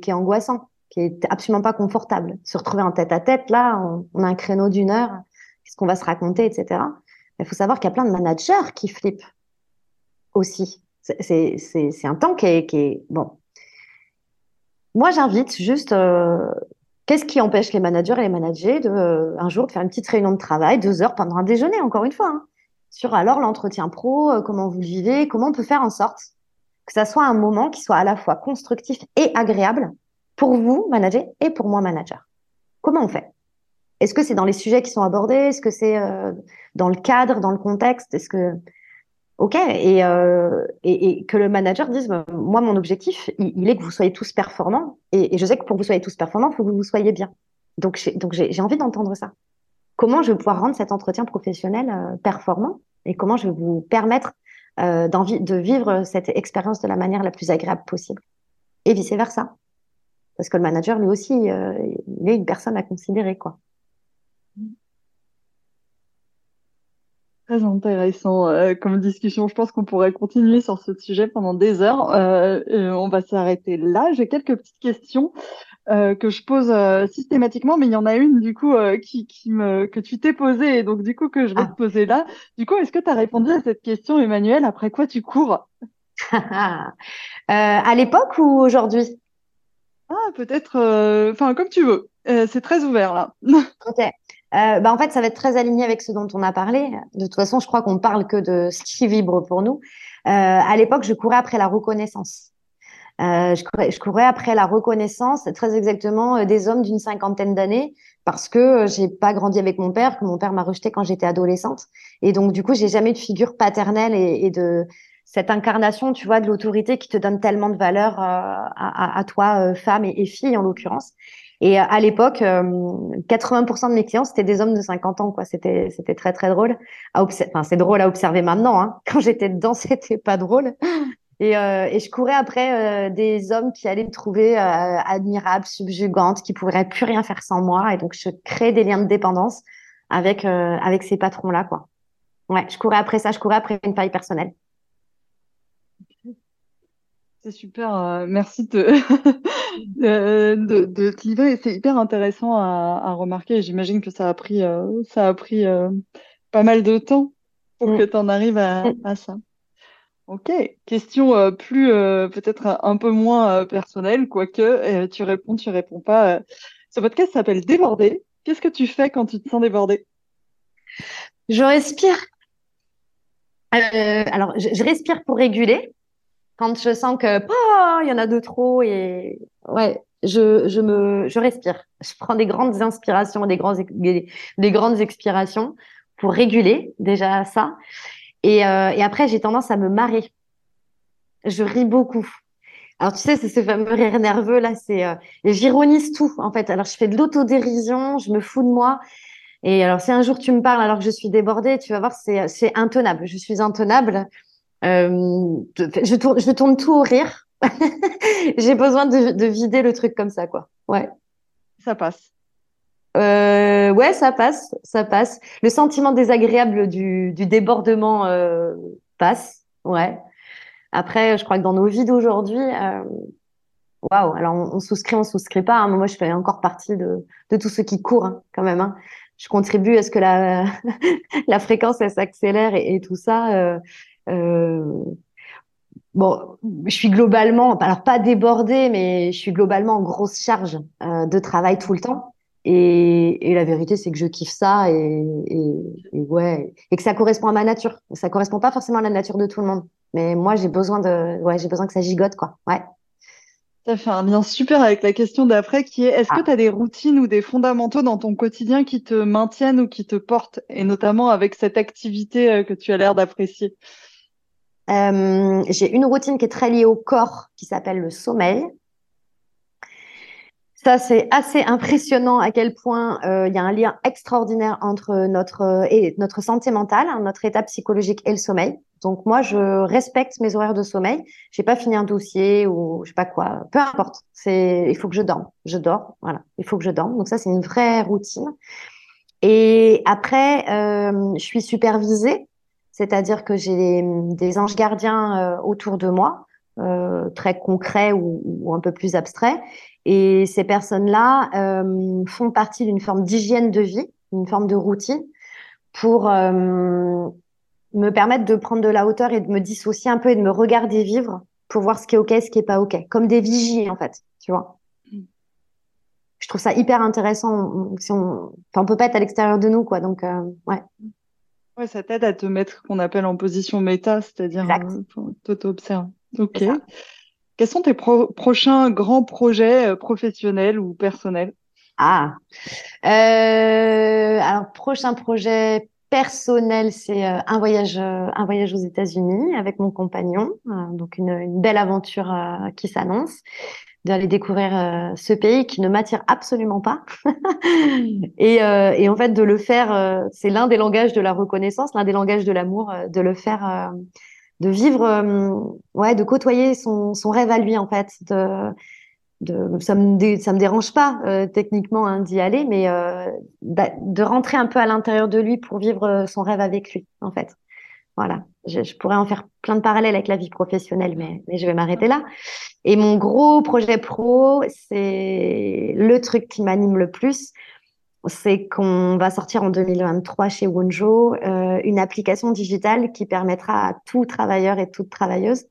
est, angoissant, qui est absolument pas confortable. Se retrouver en tête à tête, là, on, a un créneau d'une heure, qu'est-ce qu'on va se raconter, etc. Il faut savoir qu'il y a plein de managers qui flippent aussi. C'est un temps qui est, qui est bon. Moi, j'invite juste. Euh, qu'est-ce qui empêche les managers et les managers de euh, un jour de faire une petite réunion de travail, deux heures pendant un déjeuner, encore une fois. Hein sur alors l'entretien pro, euh, comment vous le vivez, comment on peut faire en sorte que ça soit un moment qui soit à la fois constructif et agréable pour vous, manager, et pour moi, manager. Comment on fait? Est-ce que c'est dans les sujets qui sont abordés? Est-ce que c'est euh, dans le cadre, dans le contexte? Est-ce que Ok, et, euh, et, que le manager dise, bah, moi, mon objectif, il, est que vous soyez tous performants, et, et, je sais que pour que vous soyez tous performants, il faut que vous soyez bien. Donc, j'ai envie d'entendre ça comment je vais pouvoir rendre cet entretien professionnel euh, performant et comment je vais vous permettre euh, de vivre cette expérience de la manière la plus agréable possible. Et vice-versa. Parce que le manager, lui aussi, euh, il est une personne à considérer. quoi. Très intéressant comme discussion. Je pense qu'on pourrait continuer sur ce sujet pendant des heures. on va s'arrêter là. J'ai quelques petites questions. Euh, que je pose euh, systématiquement, mais il y en a une du coup euh, qui, qui me, que tu t'es posée et donc du coup que je vais te ah. poser là. Du coup, est-ce que tu as répondu à cette question, Emmanuel Après quoi tu cours? À l'époque ou aujourd'hui? Ah, peut-être, enfin comme tu veux. c'est très ouvert là. ok. bah en fait, ça va être très aligné avec ce dont on a parlé. De toute façon, je crois qu'on parle que de ce qui vibre pour nous. à l'époque, je courais après la reconnaissance. Euh, je, courais, je, courais, après la reconnaissance, très exactement, euh, des hommes d'une cinquantaine d'années, parce que euh, j'ai pas grandi avec mon père, que mon père m'a rejeté quand j'étais adolescente, et donc du coup j'ai jamais de figure paternelle et, et, de cette incarnation, tu vois, de l'autorité qui te donne tellement de valeur euh, à, à, toi, femme et, et, fille en l'occurrence. Et à l'époque, 80% de mes clients c'était des hommes de 50 ans, quoi. C'était c'était très très drôle. À enfin, c'est drôle à observer maintenant. Hein. Quand j'étais dedans, c'était pas drôle. Et, et je courais après des hommes qui allaient me trouver admirable, subjugante, qui pourraient plus rien faire sans moi. Et donc, je crée des liens de dépendance avec, avec ces patrons-là, quoi. Ouais, je courais après ça, je courais après une faille personnelle. C'est super, euh, merci de, de, de, te livrer. C'est hyper intéressant à, à remarquer. J'imagine que ça a pris, euh, ça a pris euh, pas mal de temps pour que mm. tu en arrives à, mm. à, ça. Ok, question plus peut-être un peu moins personnelle, quoique tu réponds, tu réponds pas. Ce podcast s'appelle Débordé. Qu'est-ce que tu fais quand tu te sens débordé? Je respire. alors, je respire pour réguler quand je sens que oh, il y en a de trop et ouais, je, respire. Je prends des grandes inspirations, des grands des, grandes expirations pour réguler déjà ça. Et, euh, et après j'ai tendance à me marrer. Je ris beaucoup. Alors tu sais, c'est ce fameux rire nerveux là, c'est euh, j'ironise tout en fait. Alors je fais de l'autodérision, je me fous de moi. Et alors si un jour tu me parles alors que je suis débordée, tu vas voir c'est c'est intenable. Je suis intenable. Euh, je, tourne, je tourne tout au rire. J'ai besoin de, de, vider le truc comme ça, quoi. Ouais. Ça passe. Euh, ouais, ça passe, ça passe. Le sentiment désagréable du, du débordement euh, passe, ouais. Après, je crois que dans nos vies d'aujourd'hui, euh, waouh. Alors, on, souscrit, on souscrit pas. Hein. Moi, je fais encore partie de, de tous ceux qui courent hein, quand même. Hein. Je contribue à ce que la, la fréquence elle s'accélère et, et, tout ça. Euh, euh, bon, je suis globalement, alors pas débordée, mais je suis globalement en grosse charge euh, de travail tout le temps. Et, et la vérité, c'est que je kiffe ça et, et, et, ouais, et que ça correspond à ma nature. Ça correspond pas forcément à la nature de tout le monde, mais moi, j'ai besoin de, ouais, j'ai besoin que ça gigote, quoi. Ouais. Ça fait un lien super avec la question d'après qui est est-ce que ah. tu as des routines ou des fondamentaux dans ton quotidien qui te maintiennent ou qui te portent, et notamment avec cette activité euh, que tu as l'air d'apprécier euh, j'ai une routine qui est très liée au corps, qui s'appelle le sommeil. Ça, c'est assez impressionnant à quel point euh, il y a un lien extraordinaire entre notre, et notre santé mentale, hein, notre état psychologique et le sommeil. Donc moi, je respecte mes horaires de sommeil. J'ai pas fini un dossier ou je sais pas quoi, peu importe. C'est, il faut que je dorme. Je dors, voilà. Il faut que je dorme. Donc ça, c'est une vraie routine. Et après, euh, je suis supervisée c'est-à-dire que j'ai des, anges gardiens euh, autour de moi, euh, très concrets ou, un peu plus abstraits. Et ces personnes-là euh, font partie d'une forme d'hygiène de vie, une forme de routine, pour me permettre de prendre de la hauteur et de me dissocier un peu et de me regarder vivre pour voir ce qui est OK, ce qui est pas OK. Comme des vigies, en fait, tu vois. Mm. Je trouve ça hyper intéressant. Si on... Enfin, on peut pas être à l'extérieur de nous, quoi. Donc, ouais. Ouais, ça t'aide à te mettre qu'on appelle en position méta, c'est-à-dire euh, t'auto-observes. Ok. Quels sont tes prochains grands projets euh, professionnels ou personnels? Ah, euh, alors prochain projet personnel, c'est euh, un voyage, aux États-Unis avec mon compagnon, donc une, belle aventure qui s'annonce d'aller découvrir ce pays qui ne m'attire absolument pas. et, en fait, de le faire, c'est l'un des langages de la reconnaissance, l'un des langages de l'amour, de le faire, de vivre, ouais, de côtoyer son, son, rêve à lui, en fait. De, de, ça me me dérange pas techniquement hein, d'y aller, mais bah, de rentrer un peu à l'intérieur de lui pour vivre son rêve avec lui, en fait. Voilà, je, je, pourrais en faire plein de parallèles avec la vie professionnelle, mais, mais je vais m'arrêter là. Et mon gros projet pro, c'est le truc qui m'anime le plus, c'est qu'on va sortir en 2023 chez Wonjo euh, une application digitale qui permettra à tout travailleur et toute travailleuse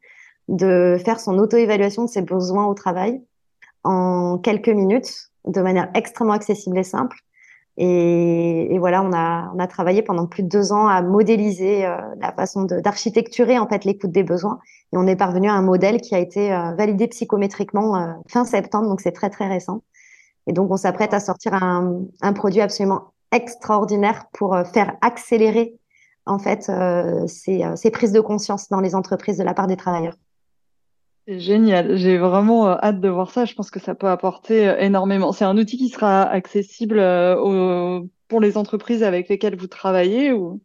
de faire son auto-évaluation de ses besoins au travail en quelques minutes, de manière extrêmement accessible et simple. Et, voilà, on a, on a travaillé pendant plus de deux ans à modéliser euh, la façon d'architecturer en fait l'écoute des besoins. Et on est parvenu à un modèle qui a été euh, validé psychométriquement fin septembre, donc c'est très très récent. Et donc on s'apprête à sortir un, produit absolument extraordinaire pour faire accélérer en fait ces, ces prises de conscience dans les entreprises de la part des travailleurs. C'est génial. J'ai vraiment euh, hâte de voir ça. Je pense que ça peut apporter euh, énormément. C'est un outil qui sera accessible euh, pour les entreprises avec lesquelles vous travaillez ou...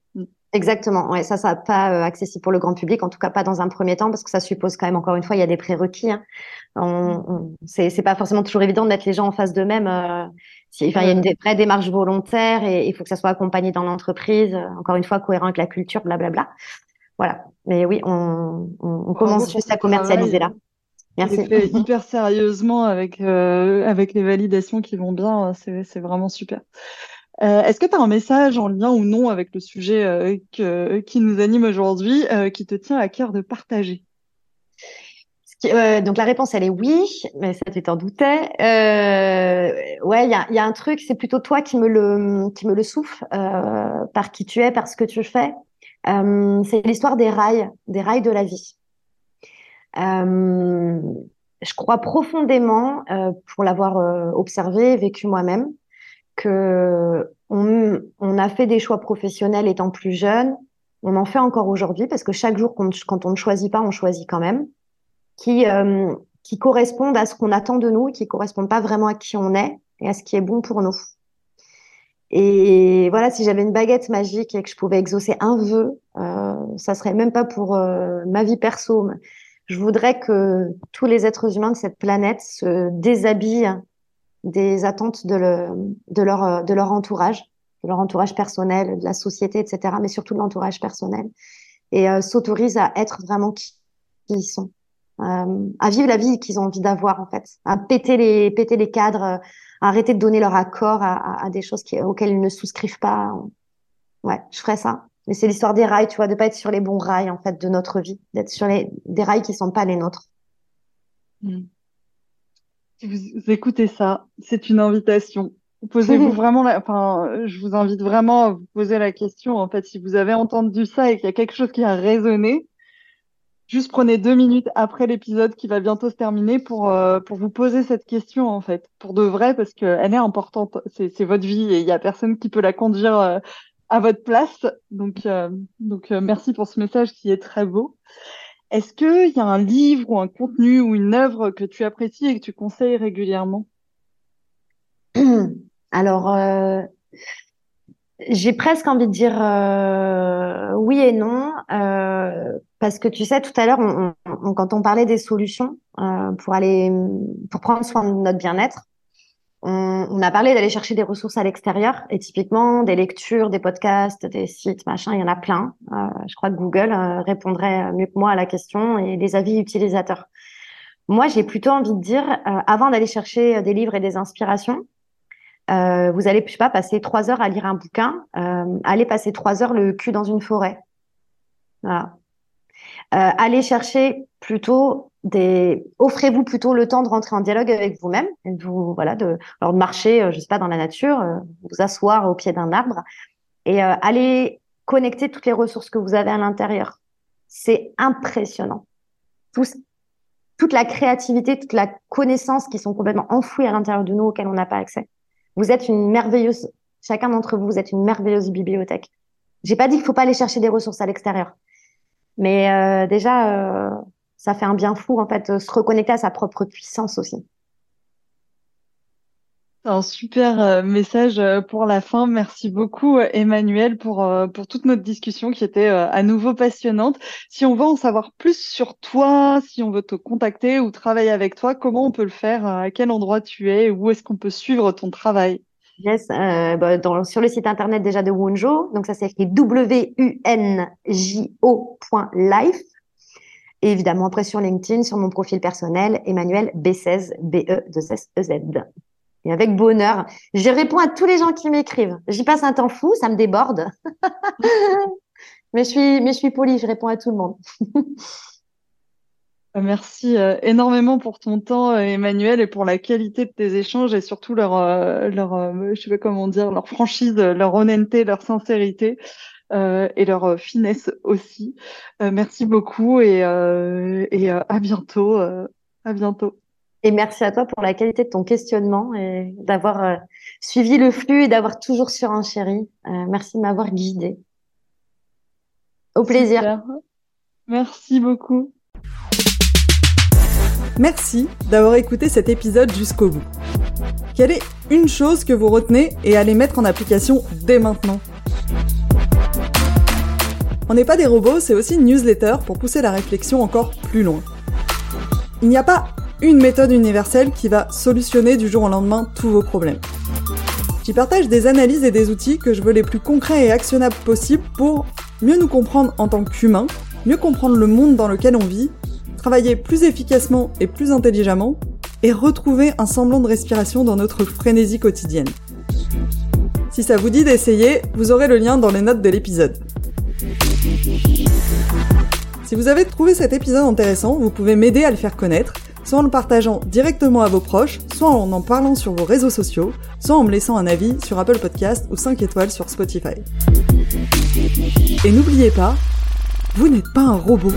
Exactement. Ouais, ça, ça n'est pas euh, accessible pour le grand public, en tout cas pas dans un premier temps, parce que ça suppose quand même, encore une fois, il y a des prérequis. Hein. On, c'est pas forcément toujours évident de mettre les gens en face d'eux-mêmes. Euh, il y a une vraie démarche volontaire et il faut que ça soit accompagné dans l'entreprise. Euh, encore une fois, cohérent avec la culture, blablabla. Voilà. Mais oui, on, on, commence juste à commercialiser là. Merci. Fait hyper sérieusement avec avec les validations qui vont bien. C'est vraiment super. Euh, est-ce que tu as un message en lien ou non avec le sujet euh, qui nous anime aujourd'hui, euh, qui te tient à cœur de partager? Donc la réponse elle est oui, mais ça tu t'en doutais. ouais, il y a, un truc, c'est plutôt toi qui me le qui me le souffle par qui tu es, par ce que tu fais. c'est l'histoire des rails, des rails de la vie. je crois profondément, pour l'avoir observé, vécu moi-même, que on, a fait des choix professionnels étant plus jeune, on en fait encore aujourd'hui parce que chaque jour quand on ne choisit pas, on choisit quand même, qui euh, qui correspondent à ce qu'on attend de nous, qui correspondent pas vraiment à qui on est et à ce qui est bon pour nous. Et voilà, si j'avais une baguette magique et que je pouvais exaucer un vœu, euh, ça serait même pas pour euh, ma vie perso. je voudrais que tous les êtres humains de cette planète se déshabillent des attentes de, le, de, leur, euh, de leur entourage, de leur entourage personnel, de la société, etc., mais surtout de l'entourage personnel, et euh, s'autorisent à être vraiment qui, ils sont, euh, à vivre la vie qu'ils ont envie d'avoir, en fait, à péter les, péter les cadres, à arrêter de donner leur accord à, à, des choses qui, auxquelles ils ne souscrivent pas. Ouais, je ferais ça. Mais c'est l'histoire des rails, tu vois, de pas être sur les bons rails, en fait, de notre vie, d'être sur les, des rails qui sont pas les nôtres. Mmh. Si vous écoutez ça, c'est une invitation. Posez-vous vraiment la, enfin, je vous invite vraiment à vous poser la question. En fait, si vous avez entendu ça et qu'il y a quelque chose qui a résonné, juste prenez deux minutes après l'épisode qui va bientôt se terminer pour, euh, pour vous poser cette question, en fait. Pour de vrai, parce qu'elle est importante. C'est votre vie et il y a personne qui peut la conduire euh, à votre place. Donc, euh, donc merci pour ce message qui est très beau. Est-ce qu'il y a un livre ou un contenu ou une œuvre que tu apprécies et que tu conseilles régulièrement? Alors, euh, j'ai presque envie de dire euh, oui et non, euh, parce que tu sais, tout à l'heure, quand on parlait des solutions pour aller, pour prendre soin de notre bien-être, on, a parlé d'aller chercher des ressources à l'extérieur et typiquement des lectures, des podcasts, des sites, machin, il y en a plein. Euh, je crois que Google euh, répondrait mieux que moi à la question et les avis utilisateurs. Moi, j'ai plutôt envie de dire, euh, avant d'aller chercher des livres et des inspirations, vous allez, je sais pas, passer trois heures à lire un bouquin, allez passer trois heures le cul dans une forêt. Allez chercher plutôt des offrez-vous plutôt le temps de rentrer en dialogue avec vous-même vous voilà de alors de marcher euh, je sais pas dans la nature euh, vous asseoir au pied d'un arbre et euh, aller connecter toutes les ressources que vous avez à l'intérieur. C'est impressionnant. Tout, toute la créativité toute la connaissance qui sont complètement enfouies à l'intérieur de nous auxquelles on n'a pas accès. Vous êtes une merveilleuse chacun d'entre vous vous êtes une merveilleuse bibliothèque. J'ai pas dit qu'il faut pas aller chercher des ressources à l'extérieur. Mais déjà ça fait un bien fou, en fait, se reconnecter à sa propre puissance aussi. C'est un super euh, message euh, pour la fin. Merci beaucoup, euh, Emmanuel, pour, pour toute notre discussion qui était à nouveau passionnante. Si on veut en savoir plus sur toi, si on veut te contacter ou travailler avec toi, comment on peut le faire À quel endroit tu es Où est-ce qu'on peut suivre ton travail? Yes, bah, sur le site internet déjà de Wunjo, donc ça s'écrit w-u-n-j-o.life. Et évidemment, après sur LinkedIn, sur mon profil personnel, Emmanuel B16, B-E-2-S-E-Z. Et avec bonheur, je réponds à tous les gens qui m'écrivent. J'y passe un temps fou, ça me déborde. mais je suis, mais je suis polie, je réponds à tout le monde. Merci euh, énormément pour ton temps, euh, Emmanuel, et pour la qualité de tes échanges et surtout leur, euh, leur, je sais pas comment dire, leur franchise, leur honnêteté, leur sincérité. Euh, et leur euh, finesse aussi. Euh, merci beaucoup et, et à bientôt. à bientôt. Et merci à toi pour la qualité de ton questionnement et d'avoir suivi le flux et d'avoir toujours surenchéri. Euh, merci de m'avoir guidé. Au plaisir. Merci beaucoup. Merci d'avoir écouté cet épisode jusqu'au bout. Quelle est une chose que vous retenez et allez mettre en application dès maintenant? On n'est pas des robots, c'est aussi une newsletter pour pousser la réflexion encore plus loin. Il n'y a pas une méthode universelle qui va solutionner du jour au lendemain tous vos problèmes. J'y partage des analyses et des outils que je veux les plus concrets et actionnables possibles pour mieux nous comprendre en tant qu'humains, mieux comprendre le monde dans lequel on vit, travailler plus efficacement et plus intelligemment, et retrouver un semblant de respiration dans notre frénésie quotidienne. Si ça vous dit d'essayer, vous aurez le lien dans les notes de l'épisode. Si vous avez trouvé cet épisode intéressant, vous pouvez m'aider à le faire connaître, soit en le partageant directement à vos proches, soit en en parlant sur vos réseaux sociaux, soit en me laissant un avis sur Apple Podcast ou 5 étoiles sur Spotify. Et n'oubliez pas, vous n'êtes pas un robot.